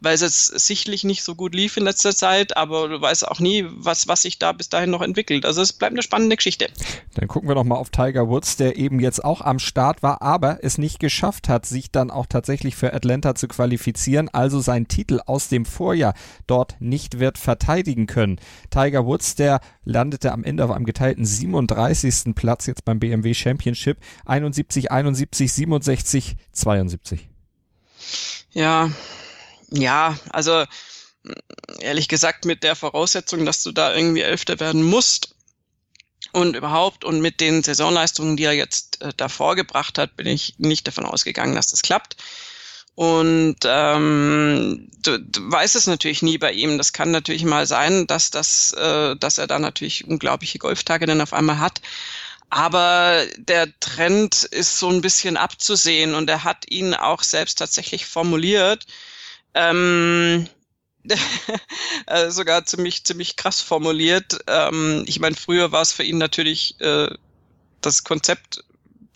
[SPEAKER 3] weil es jetzt sichtlich nicht so gut lief in letzter Zeit, aber du weißt auch nie, was, was sich da bis dahin noch entwickelt. Also es bleibt eine spannende Geschichte.
[SPEAKER 2] Dann gucken wir noch mal auf Tiger Woods, der eben jetzt auch am Start war, aber es nicht geschafft hat, sich dann auch tatsächlich für Atlanta zu qualifizieren, also seinen Titel aus dem Vorjahr dort nicht wird verteidigen können. Tiger Woods, der landete am Ende auf einem geteilten 37. Platz jetzt beim BMW Championship, 71, 71, 67, 72.
[SPEAKER 3] Ja, ja, also ehrlich gesagt mit der Voraussetzung, dass du da irgendwie Elfter werden musst und überhaupt und mit den Saisonleistungen, die er jetzt äh, davor gebracht hat, bin ich nicht davon ausgegangen, dass das klappt. Und ähm, du, du weißt es natürlich nie bei ihm. Das kann natürlich mal sein, dass das, äh, dass er da natürlich unglaubliche Golftage dann auf einmal hat. Aber der Trend ist so ein bisschen abzusehen und er hat ihn auch selbst tatsächlich formuliert. Ähm, <laughs> äh, sogar ziemlich, ziemlich krass formuliert. Ähm, ich meine, früher war es für ihn natürlich äh, das Konzept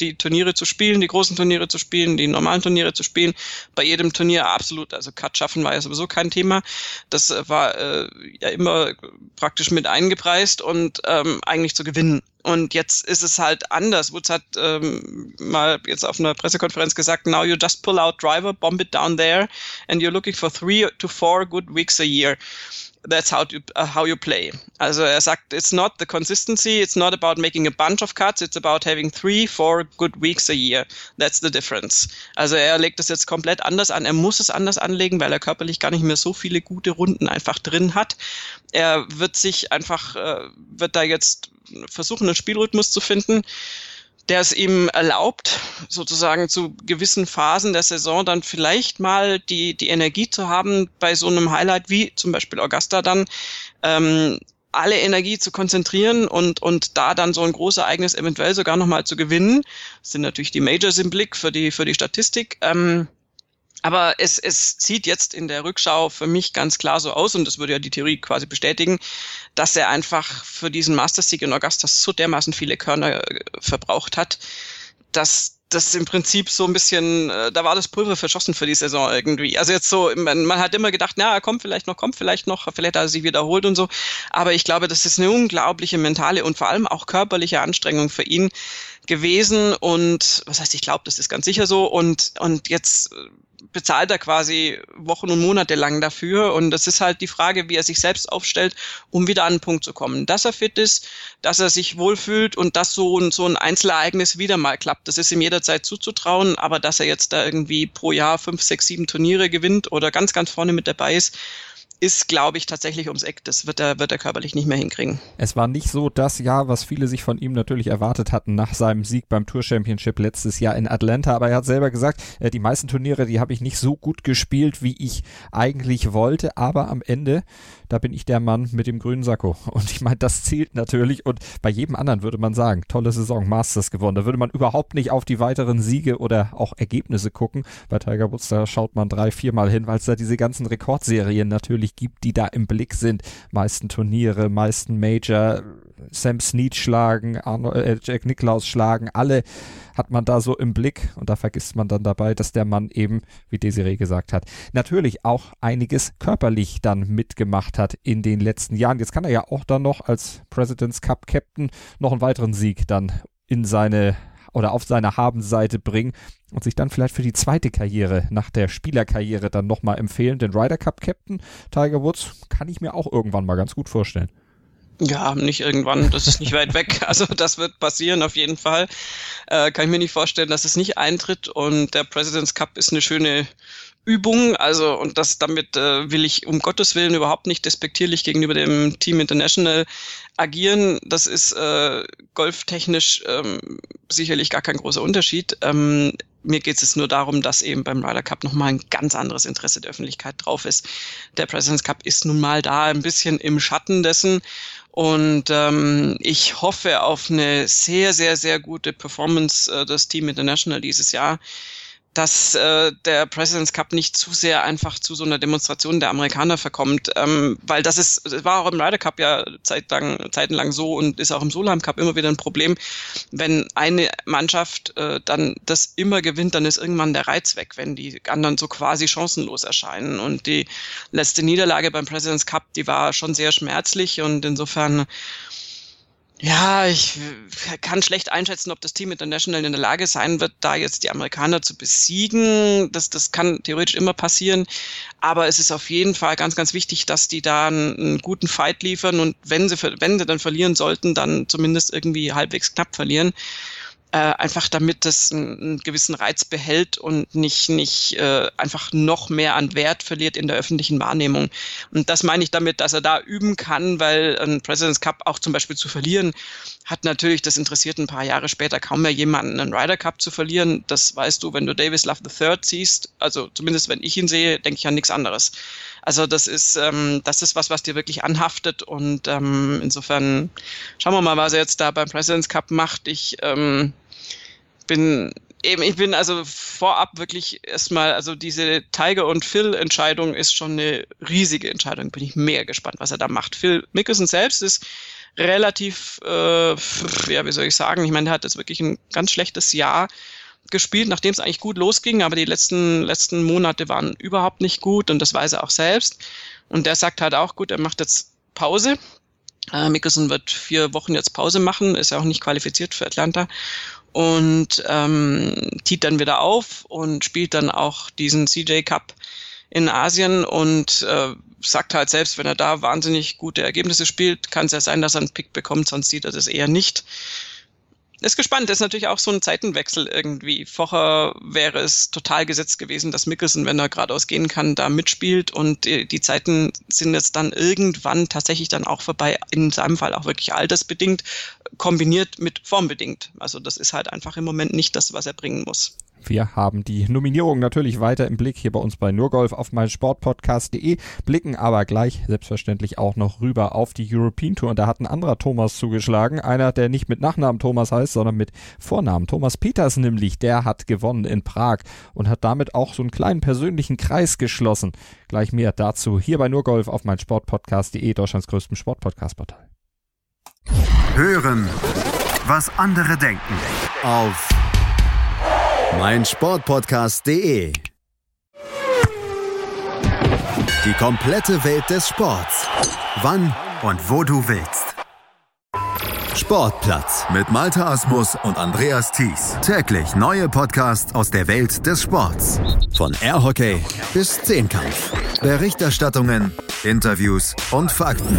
[SPEAKER 3] die Turniere zu spielen, die großen Turniere zu spielen, die normalen Turniere zu spielen. Bei jedem Turnier absolut, also Cut schaffen war ja sowieso kein Thema. Das war äh, ja immer praktisch mit eingepreist und ähm, eigentlich zu gewinnen. Und jetzt ist es halt anders. Woods hat ähm, mal jetzt auf einer Pressekonferenz gesagt, now you just pull out driver, bomb it down there and you're looking for three to four good weeks a year that's how you, uh, how you play. Also er sagt, it's not the consistency, it's not about making a bunch of cuts, it's about having three, four good weeks a year. That's the difference. Also er legt es jetzt komplett anders an. Er muss es anders anlegen, weil er körperlich gar nicht mehr so viele gute Runden einfach drin hat. Er wird sich einfach, äh, wird da jetzt versuchen, einen Spielrhythmus zu finden der es ihm erlaubt, sozusagen zu gewissen Phasen der Saison dann vielleicht mal die, die Energie zu haben, bei so einem Highlight wie zum Beispiel Augusta dann, ähm, alle Energie zu konzentrieren und, und da dann so ein großes Ereignis eventuell sogar nochmal zu gewinnen. Das sind natürlich die Majors im Blick für die, für die Statistik. Ähm, aber es, es sieht jetzt in der Rückschau für mich ganz klar so aus, und das würde ja die Theorie quasi bestätigen, dass er einfach für diesen Mastersieg in Augusta so dermaßen viele Körner äh, verbraucht hat, dass das im Prinzip so ein bisschen, äh, da war das Pulver verschossen für die Saison irgendwie. Also jetzt so, man, hat immer gedacht, na, kommt vielleicht noch, kommt vielleicht noch, vielleicht hat er sich wiederholt und so. Aber ich glaube, das ist eine unglaubliche mentale und vor allem auch körperliche Anstrengung für ihn gewesen. Und was heißt, ich glaube, das ist ganz sicher so. Und, und jetzt bezahlt er quasi Wochen und Monate lang dafür. Und das ist halt die Frage, wie er sich selbst aufstellt, um wieder an den Punkt zu kommen. Dass er fit ist, dass er sich wohlfühlt und dass so ein, so ein Einzelereignis wieder mal klappt. Das ist ihm jederzeit zuzutrauen, aber dass er jetzt da irgendwie pro Jahr fünf, sechs, sieben Turniere gewinnt oder ganz, ganz vorne mit dabei ist, ist, glaube ich, tatsächlich ums Eck. Das wird er, wird er körperlich nicht mehr hinkriegen.
[SPEAKER 2] Es war nicht so das Jahr, was viele sich von ihm natürlich erwartet hatten nach seinem Sieg beim Tour Championship letztes Jahr in Atlanta. Aber er hat selber gesagt, äh, die meisten Turniere, die habe ich nicht so gut gespielt, wie ich eigentlich wollte. Aber am Ende, da bin ich der Mann mit dem grünen Sakko. <laughs> Und ich meine, das zählt natürlich. Und bei jedem anderen würde man sagen, tolle Saison, Masters gewonnen. Da würde man überhaupt nicht auf die weiteren Siege oder auch Ergebnisse gucken. Bei Tiger Woods, da schaut man drei, viermal hin, weil es da diese ganzen Rekordserien natürlich gibt, die da im Blick sind. Meisten Turniere, meisten Major, Sam Snead schlagen, Arno, äh, Jack Nicklaus schlagen, alle hat man da so im Blick und da vergisst man dann dabei, dass der Mann eben, wie Desiree gesagt hat, natürlich auch einiges körperlich dann mitgemacht hat in den letzten Jahren. Jetzt kann er ja auch dann noch als President's Cup Captain noch einen weiteren Sieg dann in seine oder auf seine Habenseite bringen und sich dann vielleicht für die zweite Karriere nach der Spielerkarriere dann nochmal empfehlen. Den Ryder Cup Captain Tiger Woods kann ich mir auch irgendwann mal ganz gut vorstellen.
[SPEAKER 3] Ja, nicht irgendwann, das ist nicht weit weg. <laughs> Also das wird passieren auf jeden Fall. Äh, kann ich mir nicht vorstellen, dass es nicht eintritt. Und der President's Cup ist eine schöne Übung. Also, und das damit äh, will ich um Gottes Willen überhaupt nicht despektierlich gegenüber dem Team International agieren. Das ist äh, golftechnisch ähm, sicherlich gar kein großer Unterschied. Ähm, mir geht es nur darum, dass eben beim Ryder Cup nochmal ein ganz anderes Interesse der Öffentlichkeit drauf ist. Der President's Cup ist nun mal da ein bisschen im Schatten dessen. Und ähm, ich hoffe auf eine sehr, sehr, sehr gute Performance äh, des Team International dieses Jahr dass äh, der President's Cup nicht zu sehr einfach zu so einer Demonstration der Amerikaner verkommt, ähm, weil das ist, das war auch im Ryder Cup ja zeitlang, zeitenlang so und ist auch im Solheim Cup immer wieder ein Problem, wenn eine Mannschaft äh, dann das immer gewinnt, dann ist irgendwann der Reiz weg, wenn die anderen so quasi chancenlos erscheinen. Und die letzte Niederlage beim President's Cup, die war schon sehr schmerzlich und insofern ja, ich kann schlecht einschätzen, ob das Team International in der Lage sein wird, da jetzt die Amerikaner zu besiegen. Das, das kann theoretisch immer passieren. Aber es ist auf jeden Fall ganz, ganz wichtig, dass die da einen, einen guten Fight liefern und wenn sie, wenn sie dann verlieren sollten, dann zumindest irgendwie halbwegs knapp verlieren äh, einfach damit das einen, einen gewissen Reiz behält und nicht, nicht äh, einfach noch mehr an Wert verliert in der öffentlichen Wahrnehmung. Und das meine ich damit, dass er da üben kann, weil ein President's Cup auch zum Beispiel zu verlieren, hat natürlich, das interessiert ein paar Jahre später kaum mehr jemanden, einen Ryder Cup zu verlieren. Das weißt du, wenn du Davis Love III siehst, also zumindest wenn ich ihn sehe, denke ich an nichts anderes. Also das ist, ähm, das ist was, was dir wirklich anhaftet und ähm, insofern schauen wir mal, was er jetzt da beim President's Cup macht. Ich ähm, bin eben, ich bin also vorab wirklich erstmal, also diese Tiger und Phil Entscheidung ist schon eine riesige Entscheidung. Bin ich mega gespannt, was er da macht. Phil Mickelson selbst ist relativ, äh, ja, wie soll ich sagen, ich meine, der hat jetzt wirklich ein ganz schlechtes Jahr gespielt, nachdem es eigentlich gut losging, aber die letzten, letzten Monate waren überhaupt nicht gut und das weiß er auch selbst. Und der sagt halt auch, gut, er macht jetzt Pause. Äh, Mickelson wird vier Wochen jetzt Pause machen, ist ja auch nicht qualifiziert für Atlanta und ähm, tiet dann wieder auf und spielt dann auch diesen CJ Cup in Asien und äh, sagt halt selbst, wenn er da wahnsinnig gute Ergebnisse spielt, kann es ja sein, dass er einen Pick bekommt, sonst sieht er das eher nicht ist gespannt. Ist natürlich auch so ein Zeitenwechsel irgendwie. Vorher wäre es total gesetzt gewesen, dass Mickelson, wenn er geradeaus gehen kann, da mitspielt. Und die, die, Zeiten sind jetzt dann irgendwann tatsächlich dann auch vorbei. In seinem Fall auch wirklich altersbedingt, kombiniert mit formbedingt. Also das ist halt einfach im Moment nicht das, was er bringen muss.
[SPEAKER 2] Wir haben die Nominierung natürlich weiter im Blick hier bei uns bei Nurgolf auf meinsportpodcast.de, blicken aber gleich selbstverständlich auch noch rüber auf die European Tour. Und da hat ein anderer Thomas zugeschlagen, einer, der nicht mit Nachnamen Thomas heißt, sondern mit Vornamen. Thomas Peters nämlich, der hat gewonnen in Prag und hat damit auch so einen kleinen persönlichen Kreis geschlossen. Gleich mehr dazu hier bei Nurgolf auf meinsportpodcast.de, Deutschlands größtem Sportpodcast-Portal.
[SPEAKER 1] Hören, was andere denken auf meinsportpodcast.de. Die komplette Welt des Sports. Wann und wo du willst. Sportplatz mit Malta Asmus und Andreas Thies. Täglich neue Podcasts aus der Welt des Sports. Von Airhockey bis Zehnkampf. Berichterstattungen, Interviews und Fakten.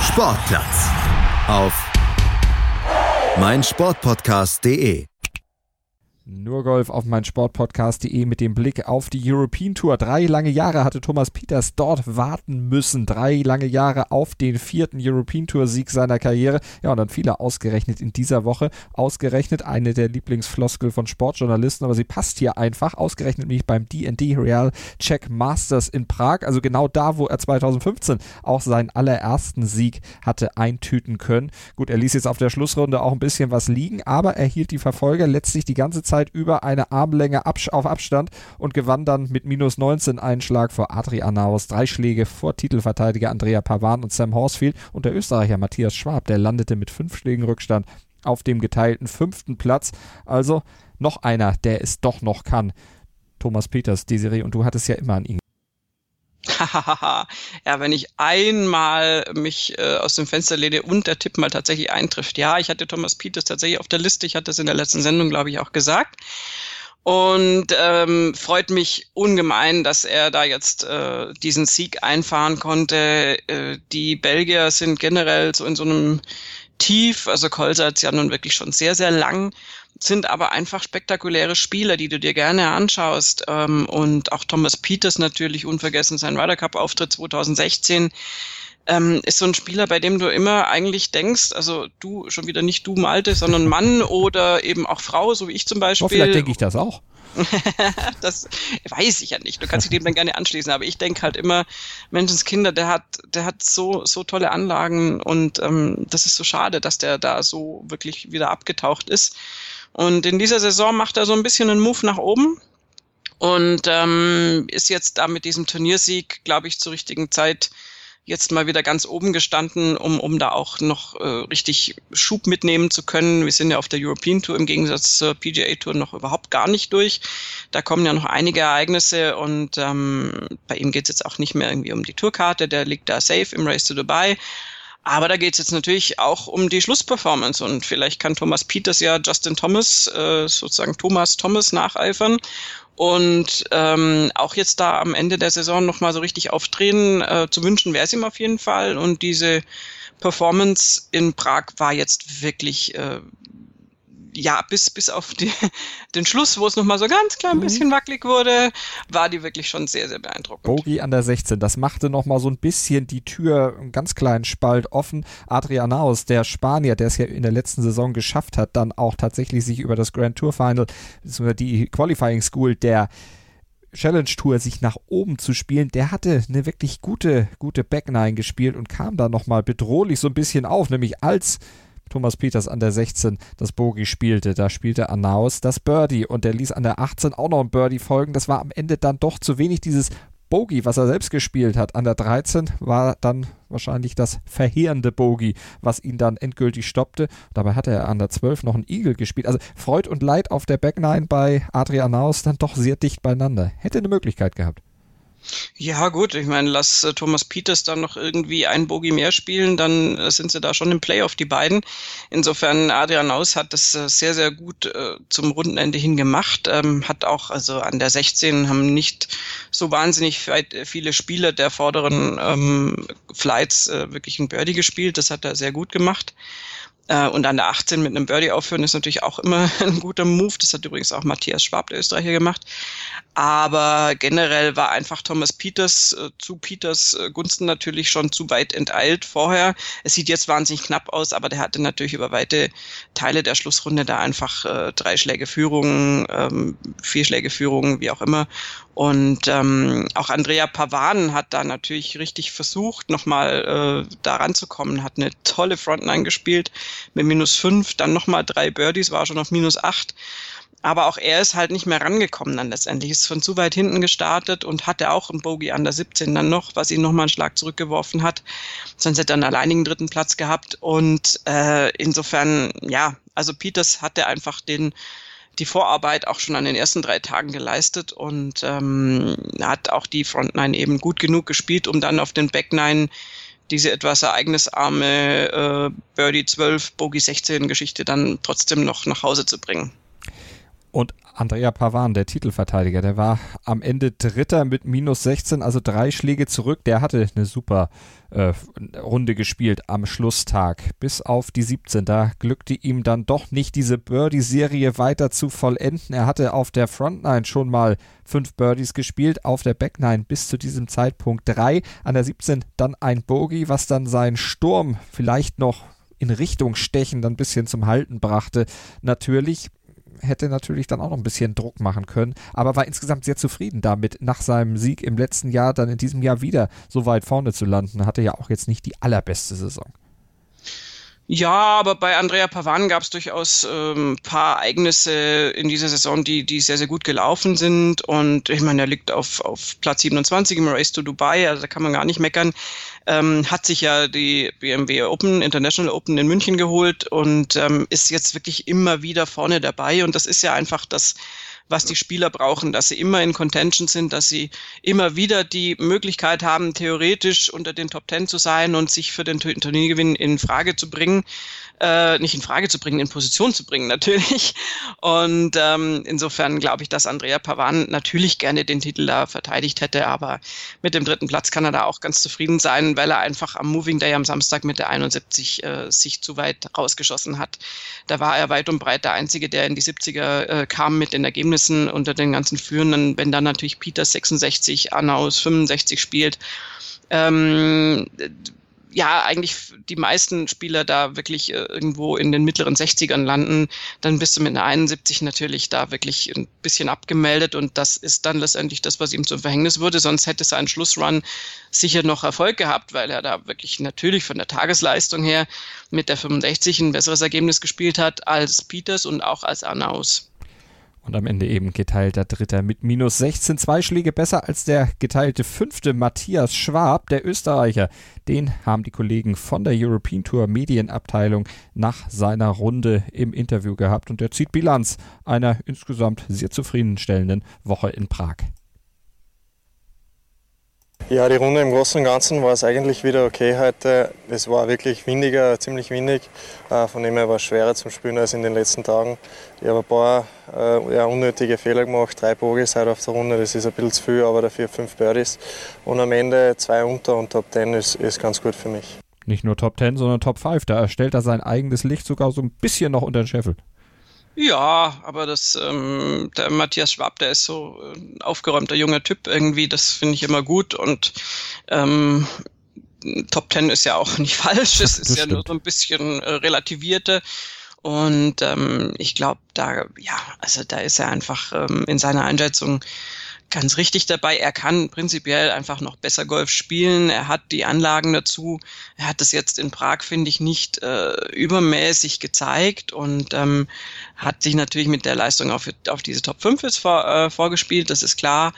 [SPEAKER 1] Sportplatz auf meinsportpodcast.de.
[SPEAKER 2] Nur Golf auf mein Sportpodcast.de mit dem Blick auf die European Tour. Drei lange Jahre hatte Thomas Peters dort warten müssen. Drei lange Jahre auf den vierten European Tour Sieg seiner Karriere. Ja, und dann viele ausgerechnet in dieser Woche. Ausgerechnet eine der Lieblingsfloskel von Sportjournalisten, aber sie passt hier einfach. Ausgerechnet mich beim D&D Real Check Masters in Prag. Also genau da, wo er 2015 auch seinen allerersten Sieg hatte eintüten können. Gut, er ließ jetzt auf der Schlussrunde auch ein bisschen was liegen, aber er hielt die Verfolger letztlich die ganze Zeit Zeit über eine Armlänge auf Abstand und gewann dann mit minus 19 einen Schlag vor Adrian Naus, drei Schläge vor Titelverteidiger Andrea Pavan und Sam Horsfield und der Österreicher Matthias Schwab, der landete mit fünf Schlägen Rückstand auf dem geteilten fünften Platz. Also noch einer, der es doch noch kann. Thomas Peters, Desiree, und du hattest ja immer an ihn <laughs>
[SPEAKER 3] ja, wenn ich einmal mich äh, aus dem Fenster lehne und der Tipp mal tatsächlich eintrifft. Ja, ich hatte Thomas Peters tatsächlich auf der Liste. Ich hatte es in der letzten Sendung, glaube ich, auch gesagt. Und ähm, freut mich ungemein, dass er da jetzt äh, diesen Sieg einfahren konnte. Äh, die Belgier sind generell so in so einem Tief. Also Kolser hat ja nun wirklich schon sehr, sehr lang sind aber einfach spektakuläre Spieler, die du dir gerne anschaust. Ähm, und auch Thomas Peters natürlich unvergessen, sein Ryder Cup-Auftritt 2016 ähm, ist so ein Spieler, bei dem du immer eigentlich denkst, also du schon wieder nicht du Malte, sondern Mann oder eben auch Frau, so wie ich zum Beispiel. Oh,
[SPEAKER 2] vielleicht denke ich das auch. <laughs>
[SPEAKER 3] das weiß ich ja nicht. Du kannst dich dem dann gerne anschließen, aber ich denke halt immer, Menschenskinder, der hat, der hat so, so tolle Anlagen und ähm, das ist so schade, dass der da so wirklich wieder abgetaucht ist. Und in dieser Saison macht er so ein bisschen einen Move nach oben. und ähm, ist jetzt da mit diesem Turniersieg, glaube ich, zur richtigen Zeit jetzt mal wieder ganz oben gestanden, um, um da auch noch äh, richtig Schub mitnehmen zu können. Wir sind ja auf der European Tour im Gegensatz zur PGA Tour noch überhaupt gar nicht durch. Da kommen ja noch einige Ereignisse und ähm, bei ihm geht es jetzt auch nicht mehr irgendwie um die Tourkarte, der liegt da safe im Race to Dubai. Aber da geht es jetzt natürlich auch um die Schlussperformance und vielleicht kann Thomas Peters ja Justin Thomas, äh, sozusagen Thomas Thomas nacheifern und ähm, auch jetzt da am Ende der Saison nochmal so richtig aufdrehen. Äh, zu wünschen wäre es ihm auf jeden Fall. Und diese Performance in Prag war jetzt wirklich äh, ja, bis, bis auf die, <laughs> den Schluss, wo es nochmal so ganz klein mhm. bisschen wackelig wurde, war die wirklich schon sehr, sehr beeindruckend.
[SPEAKER 2] Bogi an der 16, das machte nochmal so ein bisschen die Tür, einen ganz kleinen Spalt offen. Adrianaus, der Spanier, der es ja in der letzten Saison geschafft hat, dann auch tatsächlich sich über das Grand Tour Final, die Qualifying School der Challenge Tour sich nach oben zu spielen, der hatte eine wirklich gute, gute Backnine gespielt und kam da nochmal bedrohlich so ein bisschen auf, nämlich als Thomas Peters an der 16 das Bogey spielte. Da spielte Anaus das Birdie und der ließ an der 18 auch noch ein Birdie folgen. Das war am Ende dann doch zu wenig. Dieses Bogey, was er selbst gespielt hat, an der 13 war dann wahrscheinlich das verheerende Bogey, was ihn dann endgültig stoppte. Dabei hatte er an der 12 noch einen Eagle gespielt. Also Freud und Leid auf der Backnine bei Adrian Naus dann doch sehr dicht beieinander. Hätte eine Möglichkeit gehabt.
[SPEAKER 3] Ja, gut, ich meine, lass äh, Thomas Peters dann noch irgendwie ein Bogie mehr spielen, dann äh, sind sie da schon im Playoff, die beiden. Insofern, Adrian Aus hat das äh, sehr, sehr gut äh, zum Rundenende hin gemacht. Ähm, hat auch, also an der 16 haben nicht so wahnsinnig äh, viele Spieler der vorderen ähm, Flights äh, wirklich ein Birdie gespielt. Das hat er sehr gut gemacht. Äh, und an der 18 mit einem Birdie aufhören ist natürlich auch immer <laughs> ein guter Move. Das hat übrigens auch Matthias Schwab, der Österreicher, gemacht. Aber generell war einfach Thomas Peters äh, zu Peters äh, Gunsten natürlich schon zu weit enteilt vorher. Es sieht jetzt wahnsinnig knapp aus, aber der hatte natürlich über weite Teile der Schlussrunde da einfach äh, drei Schläge Führung, ähm, vier Schläge Führung, wie auch immer. Und ähm, auch Andrea Pavan hat da natürlich richtig versucht, nochmal äh, da ranzukommen, hat eine tolle Frontline gespielt mit minus fünf, dann nochmal drei Birdies, war schon auf minus acht. Aber auch er ist halt nicht mehr rangekommen dann letztendlich. Ist von zu weit hinten gestartet und hatte auch ein Bogey an der 17 dann noch, was ihn nochmal einen Schlag zurückgeworfen hat. Sonst hätte er einen alleinigen dritten Platz gehabt. Und äh, insofern, ja, also Peters hatte einfach den die Vorarbeit auch schon an den ersten drei Tagen geleistet und ähm, hat auch die Frontline eben gut genug gespielt, um dann auf den Backnine diese etwas ereignisarme äh, Birdie 12, Bogey 16 Geschichte dann trotzdem noch nach Hause zu bringen.
[SPEAKER 2] Und Andrea Pavan, der Titelverteidiger, der war am Ende Dritter mit minus 16, also drei Schläge zurück. Der hatte eine super äh, Runde gespielt am Schlusstag, bis auf die 17. Da glückte ihm dann doch nicht, diese Birdie-Serie weiter zu vollenden. Er hatte auf der Frontline schon mal fünf Birdies gespielt, auf der Backline bis zu diesem Zeitpunkt drei. An der 17 dann ein Bogey, was dann seinen Sturm vielleicht noch in Richtung Stechen dann ein bisschen zum Halten brachte. Natürlich hätte natürlich dann auch noch ein bisschen Druck machen können, aber war insgesamt sehr zufrieden damit, nach seinem Sieg im letzten Jahr dann in diesem Jahr wieder so weit vorne zu landen. Hatte ja auch jetzt nicht die allerbeste Saison.
[SPEAKER 3] Ja, aber bei Andrea Pavan gab es durchaus ähm, paar Ereignisse in dieser Saison, die, die sehr, sehr gut gelaufen sind. Und ich meine, er liegt auf, auf Platz 27 im Race to Dubai, also da kann man gar nicht meckern. Ähm, hat sich ja die BMW Open, International Open in München geholt und ähm, ist jetzt wirklich immer wieder vorne dabei. Und das ist ja einfach das, was die Spieler brauchen, dass sie immer in Contention sind, dass sie immer wieder die Möglichkeit haben, theoretisch unter den Top Ten zu sein und sich für den Turniergewinn in Frage zu bringen äh, nicht in Frage zu bringen, in Position zu bringen <laughs> natürlich. Und ähm, insofern glaube ich, dass Andrea Pavan natürlich gerne den Titel da verteidigt hätte, aber mit dem dritten Platz kann er da auch ganz zufrieden sein, weil er einfach am Moving Day am Samstag mit der 71 äh, sich zu weit rausgeschossen hat. Da war er weit und breit der Einzige, der in die 70er äh, kam mit den Ergebnissen unter den ganzen Führenden. Wenn dann natürlich Peter 66, Annaus 65 spielt, ähm, ja eigentlich die meisten Spieler da wirklich äh, irgendwo in den mittleren 60ern landen, dann bist du mit einer 71 natürlich da wirklich ein bisschen abgemeldet und das ist dann letztendlich das, was ihm zum Verhängnis wurde. Sonst hätte sein Schlussrun sicher noch Erfolg gehabt, weil er da wirklich natürlich von der Tagesleistung her mit der 65 ein besseres Ergebnis gespielt hat als Peters und auch als Arnaus.
[SPEAKER 2] Und am Ende eben geteilter Dritter mit minus 16. Zwei Schläge besser als der geteilte Fünfte Matthias Schwab, der Österreicher. Den haben die Kollegen von der European Tour Medienabteilung nach seiner Runde im Interview gehabt. Und er zieht Bilanz einer insgesamt sehr zufriedenstellenden Woche in Prag.
[SPEAKER 5] Ja, die Runde im Großen und Ganzen war es eigentlich wieder okay heute. Es war wirklich windiger, ziemlich windig. Äh, von dem her war es schwerer zum Spielen als in den letzten Tagen. Ich habe ein paar äh, ja, unnötige Fehler gemacht, drei Bogies heute auf der Runde, das ist ein bisschen zu viel, aber dafür fünf Birdies. Und am Ende zwei unter und Top Ten ist, ist ganz gut für mich.
[SPEAKER 2] Nicht nur Top Ten, sondern Top 5. Da erstellt er sein eigenes Licht sogar so ein bisschen noch unter den Scheffel.
[SPEAKER 3] Ja, aber das, ähm, der Matthias Schwab, der ist so ein aufgeräumter junger Typ irgendwie, das finde ich immer gut und ähm, Top Ten ist ja auch <laughs> nicht falsch, es ist ja nur so ein bisschen äh, relativierte. Und ähm, ich glaube, da, ja, also da ist er einfach ähm, in seiner Einschätzung ganz richtig dabei. Er kann prinzipiell einfach noch besser Golf spielen. Er hat die Anlagen dazu. Er hat das jetzt in Prag, finde ich, nicht äh, übermäßig gezeigt und ähm, hat sich natürlich mit der Leistung auf, auf diese Top 5 jetzt vor, äh, vorgespielt, das ist klar.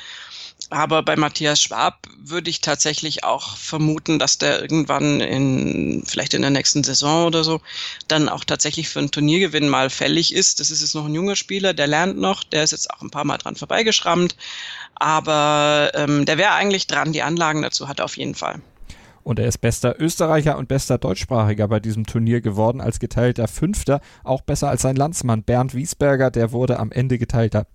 [SPEAKER 3] Aber bei Matthias Schwab würde ich tatsächlich auch vermuten, dass der irgendwann in, vielleicht in der nächsten Saison oder so, dann auch tatsächlich für einen Turniergewinn mal fällig ist. Das ist jetzt noch ein junger Spieler, der lernt noch, der ist jetzt auch ein paar Mal dran vorbeigeschrammt. Aber ähm, der wäre eigentlich dran, die Anlagen dazu hat er auf jeden Fall.
[SPEAKER 2] Und er ist bester Österreicher und bester Deutschsprachiger bei diesem Turnier geworden, als geteilter Fünfter. Auch besser als sein Landsmann Bernd Wiesberger, der wurde am Ende geteilter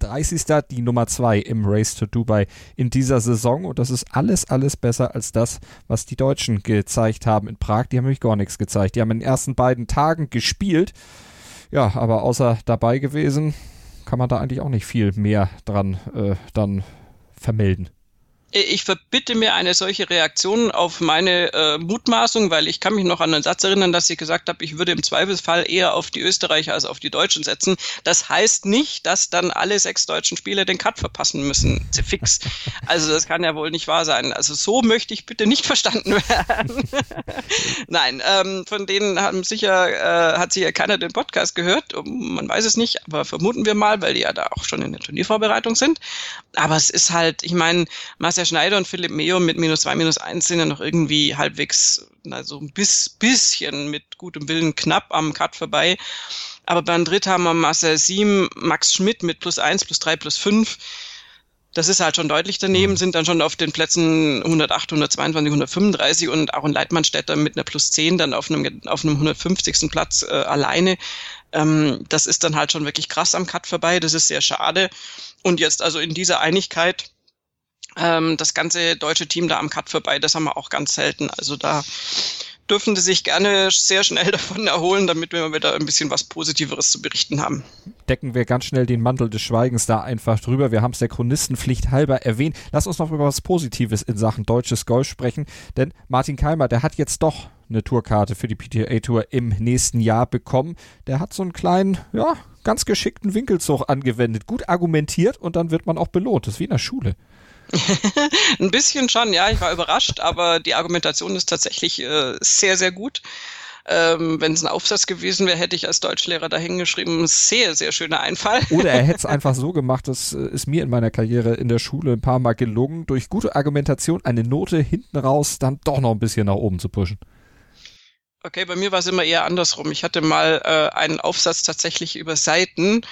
[SPEAKER 2] 30. die Nummer 2 im Race to Dubai in dieser Saison. Und das ist alles, alles besser als das, was die Deutschen gezeigt haben in Prag. Die haben nämlich gar nichts gezeigt. Die haben in den ersten beiden Tagen gespielt. Ja, aber außer dabei gewesen, kann man da eigentlich auch nicht viel mehr dran äh, dann vermelden.
[SPEAKER 3] Ich verbitte mir eine solche Reaktion auf meine äh, Mutmaßung, weil ich kann mich noch an einen Satz erinnern, dass ich gesagt habe, ich würde im Zweifelsfall eher auf die Österreicher als auf die Deutschen setzen. Das heißt nicht, dass dann alle sechs deutschen Spieler den Cut verpassen müssen, fix. Also das kann ja wohl nicht wahr sein. Also so möchte ich bitte nicht <laughs> verstanden werden. <laughs> Nein, ähm, von denen haben sicher, äh, hat sicher keiner den Podcast gehört. Man weiß es nicht, aber vermuten wir mal, weil die ja da auch schon in der Turniervorbereitung sind. Aber es ist halt, ich meine, Marcel Marcel Schneider und Philipp Meo mit minus zwei, minus eins sind ja noch irgendwie halbwegs, also ein bis, bisschen mit gutem Willen knapp am Cut vorbei. Aber beim Dritt haben wir Marcel Siem, Max Schmidt mit plus eins, plus drei, plus fünf. Das ist halt schon deutlich daneben, mhm. sind dann schon auf den Plätzen 108, 122, 135 und auch ein Leitmannstädter mit einer plus 10 dann auf einem, auf einem 150. Platz äh, alleine. Ähm, das ist dann halt schon wirklich krass am Cut vorbei. Das ist sehr schade. Und jetzt also in dieser Einigkeit ähm, das ganze deutsche Team da am Cut vorbei, das haben wir auch ganz selten. Also da dürfen sie sich gerne sehr schnell <laughs> davon erholen, damit wir wieder ein bisschen was Positiveres zu berichten haben.
[SPEAKER 2] Decken wir ganz schnell den Mantel des Schweigens da einfach drüber. Wir haben es der Chronistenpflicht halber erwähnt. Lass uns noch über was Positives in Sachen deutsches Golf sprechen, denn Martin Keimer, der hat jetzt doch eine Tourkarte für die PTA Tour im nächsten Jahr bekommen. Der hat so einen kleinen, ja, ganz geschickten Winkelzug angewendet, gut argumentiert und dann wird man auch belohnt. Das ist wie in der Schule. <laughs>
[SPEAKER 3] Ein bisschen schon, ja, ich war überrascht, aber die Argumentation ist tatsächlich äh, sehr, sehr gut. Ähm, Wenn es ein Aufsatz gewesen wäre, hätte ich als Deutschlehrer da hingeschrieben, sehr, sehr schöner Einfall.
[SPEAKER 2] Oder er hätte es <laughs> einfach so gemacht, das äh, ist mir in meiner Karriere in der Schule ein paar Mal gelungen, durch gute Argumentation eine Note hinten raus dann doch noch ein bisschen nach oben zu pushen.
[SPEAKER 3] Okay, bei mir war es immer eher andersrum. Ich hatte mal äh, einen Aufsatz tatsächlich über Seiten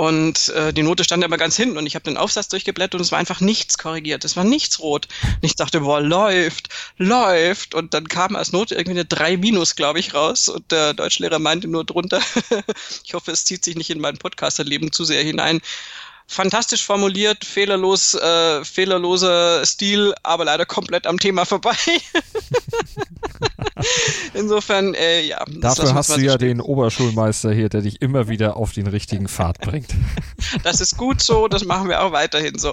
[SPEAKER 3] und äh, die Note stand immer ganz hinten und ich habe den Aufsatz durchgeblättert und es war einfach nichts korrigiert. Es war nichts rot. Und ich dachte, boah, läuft, läuft. Und dann kam als Note irgendwie eine 3 minus, glaube ich, raus. Und der Deutschlehrer meinte nur drunter, <laughs> ich hoffe, es zieht sich nicht in mein Podcasterleben zu sehr hinein fantastisch formuliert, fehlerlos, äh, fehlerloser Stil, aber leider komplett am Thema vorbei. <laughs> Insofern, äh, ja.
[SPEAKER 2] Dafür hast du ja stehen. den Oberschulmeister hier, der dich immer wieder auf den richtigen Pfad bringt. <laughs>
[SPEAKER 3] das ist gut so, das machen wir auch weiterhin so.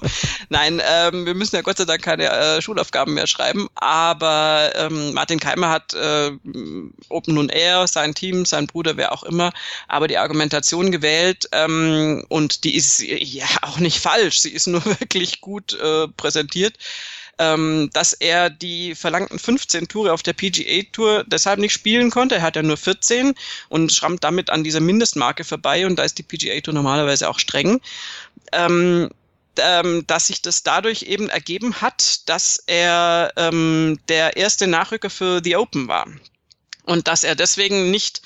[SPEAKER 3] Nein, ähm, wir müssen ja Gott sei Dank keine äh, Schulaufgaben mehr schreiben, aber ähm, Martin Keimer hat äh, Open nun Air, sein Team, sein Bruder, wer auch immer, aber die Argumentation gewählt ähm, und die ist, ja, <laughs> auch nicht falsch. Sie ist nur <laughs> wirklich gut äh, präsentiert ähm, dass er die verlangten 15 Touren auf der PGA Tour deshalb nicht spielen konnte. Er hat ja nur 14 und schrammt damit an dieser Mindestmarke vorbei und da ist die PGA Tour normalerweise auch streng. Ähm, ähm, dass sich das dadurch eben ergeben hat, dass er ähm, der erste Nachrücker für The Open war. Und dass er deswegen nicht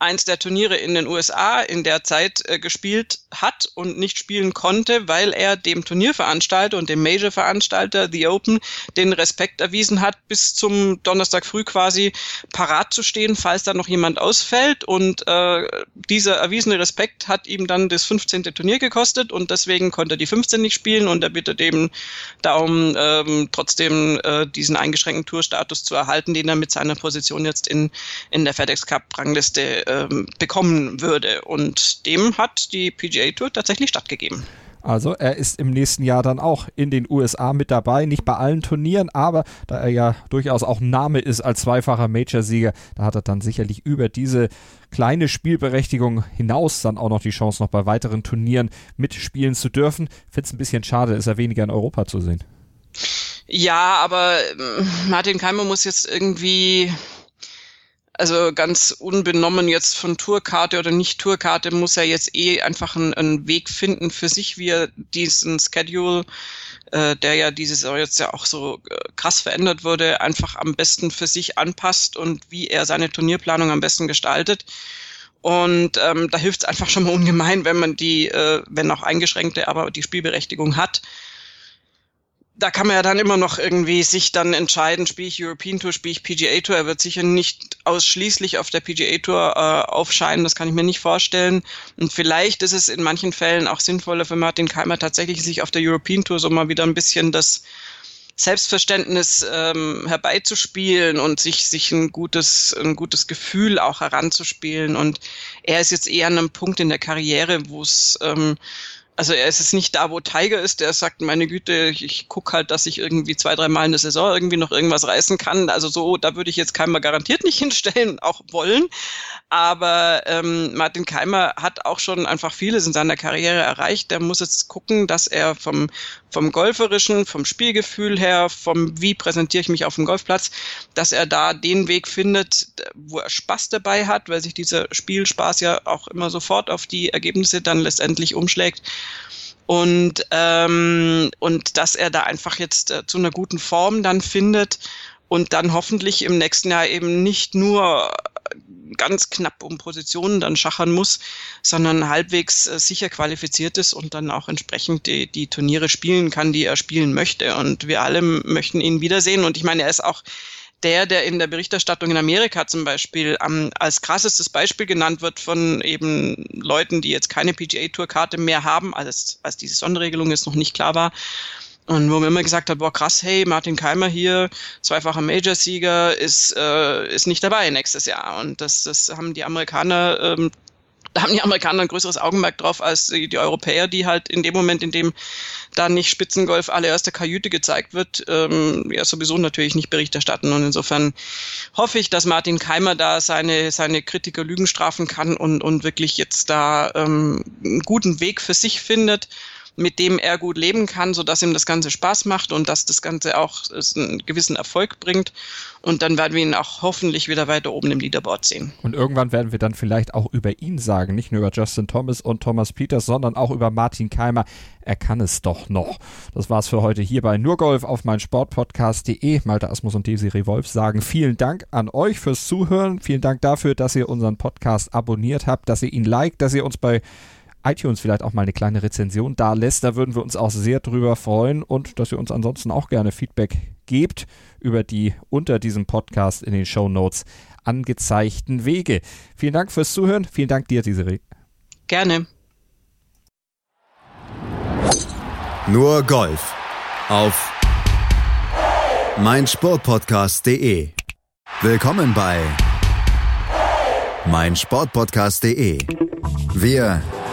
[SPEAKER 3] eins der Turniere in den USA in der Zeit äh, gespielt hat und nicht spielen konnte, weil er dem Turnierveranstalter und dem Major-Veranstalter The Open den Respekt erwiesen hat, bis zum Donnerstag früh quasi parat zu stehen, falls da noch jemand ausfällt. Und äh, dieser erwiesene Respekt hat ihm dann das 15. Turnier gekostet und deswegen konnte er die 15 nicht spielen und er bittet eben darum, ähm, trotzdem äh, diesen eingeschränkten Tourstatus zu erhalten, den er mit seiner Position jetzt in, in der FedEx Cup-Rangliste ähm, bekommen würde. Und dem hat die PGA Tour tatsächlich stattgegeben.
[SPEAKER 2] Also er ist im nächsten Jahr dann auch in den USA mit dabei, nicht bei allen Turnieren, aber da er ja durchaus auch Name ist als zweifacher Major-Sieger, da hat er dann sicherlich über diese kleine Spielberechtigung hinaus dann auch noch die Chance, noch bei weiteren Turnieren mitspielen zu dürfen. Finde es ein bisschen schade, ist er weniger in Europa zu sehen.
[SPEAKER 3] Ja, aber ähm, Martin Keimer muss jetzt irgendwie also ganz unbenommen jetzt von Tourkarte oder nicht Tourkarte, muss er jetzt eh einfach einen, einen Weg finden für sich, wie er diesen Schedule, äh, der ja dieses Jahr jetzt ja auch so äh, krass verändert wurde, einfach am besten für sich anpasst und wie er seine Turnierplanung am besten gestaltet. Und ähm, da hilft es einfach schon mal ungemein, wenn man die, äh, wenn auch eingeschränkte, aber die Spielberechtigung hat da kann man ja dann immer noch irgendwie sich dann entscheiden, spiele ich European Tour, spiele ich PGA Tour. Er wird sicher nicht ausschließlich auf der PGA Tour äh, aufscheinen, das kann ich mir nicht vorstellen. Und vielleicht ist es in manchen Fällen auch sinnvoller für Martin Keimer tatsächlich sich auf der European Tour so mal wieder ein bisschen das Selbstverständnis ähm, herbeizuspielen und sich, sich ein gutes, ein gutes Gefühl auch heranzuspielen. Und er ist jetzt eher an einem Punkt in der Karriere, wo es ähm, also er ist jetzt nicht da, wo Tiger ist, der sagt, meine Güte, ich, ich gucke halt, dass ich irgendwie zwei, drei Mal in der Saison irgendwie noch irgendwas reißen kann. Also so, da würde ich jetzt Keimer garantiert nicht <laughs> hinstellen, auch wollen. Aber ähm, Martin Keimer hat auch schon einfach vieles in seiner Karriere erreicht. Der muss jetzt gucken, dass er vom, vom Golferischen, vom Spielgefühl her, vom wie präsentiere ich mich auf dem Golfplatz, dass er da den Weg findet, wo er Spaß dabei hat, weil sich dieser Spielspaß ja auch immer sofort auf die Ergebnisse dann letztendlich umschlägt. Und ähm, und dass er da einfach jetzt äh, zu einer guten Form dann findet und dann hoffentlich im nächsten Jahr eben nicht nur ganz knapp um Positionen dann schachern muss, sondern halbwegs äh, sicher qualifiziert ist und dann auch entsprechend die, die Turniere spielen kann, die er spielen möchte. Und wir alle möchten ihn wiedersehen. Und ich meine, er ist auch der, der in der Berichterstattung in Amerika zum Beispiel ähm, als krassestes Beispiel genannt wird von eben Leuten, die jetzt keine PGA-Tour-Karte mehr haben, als, als diese Sonderregelung jetzt noch nicht klar war, und wo man immer gesagt hat, boah krass, hey, Martin Keimer hier, zweifacher Major-Sieger, ist, äh, ist nicht dabei nächstes Jahr. Und das, das haben die Amerikaner, ähm, da haben die Amerikaner ein größeres Augenmerk drauf als die, die, Europäer, die halt in dem Moment, in dem da nicht Spitzengolf allererste Kajüte gezeigt wird, ähm, ja sowieso natürlich nicht Bericht erstatten. Und insofern hoffe ich, dass Martin Keimer da seine, seine Kritiker Lügen strafen kann und, und wirklich jetzt da ähm, einen guten Weg für sich findet mit dem er gut leben kann, so dass ihm das Ganze Spaß macht und dass das Ganze auch einen gewissen Erfolg bringt. Und dann werden wir ihn auch hoffentlich wieder weiter oben im Leaderboard sehen.
[SPEAKER 2] Und irgendwann werden wir dann vielleicht auch über ihn sagen, nicht nur über Justin Thomas und Thomas Peters, sondern auch über Martin Keimer. Er kann es doch noch. Das war's für heute hier bei Nurgolf auf mein Sportpodcast.de. Malte Asmus und Desiree Wolf sagen vielen Dank an euch fürs Zuhören. Vielen Dank dafür, dass ihr unseren Podcast abonniert habt, dass ihr ihn liked, dass ihr uns bei iTunes vielleicht auch mal eine kleine Rezension da lässt. Da würden wir uns auch sehr drüber freuen und dass ihr uns ansonsten auch gerne Feedback gebt über die unter diesem Podcast in den Show Notes angezeigten Wege. Vielen Dank fürs Zuhören. Vielen Dank dir, Desiree.
[SPEAKER 3] Gerne.
[SPEAKER 1] Nur Golf auf meinsportpodcast.de. Willkommen bei meinsportpodcast.de. Wir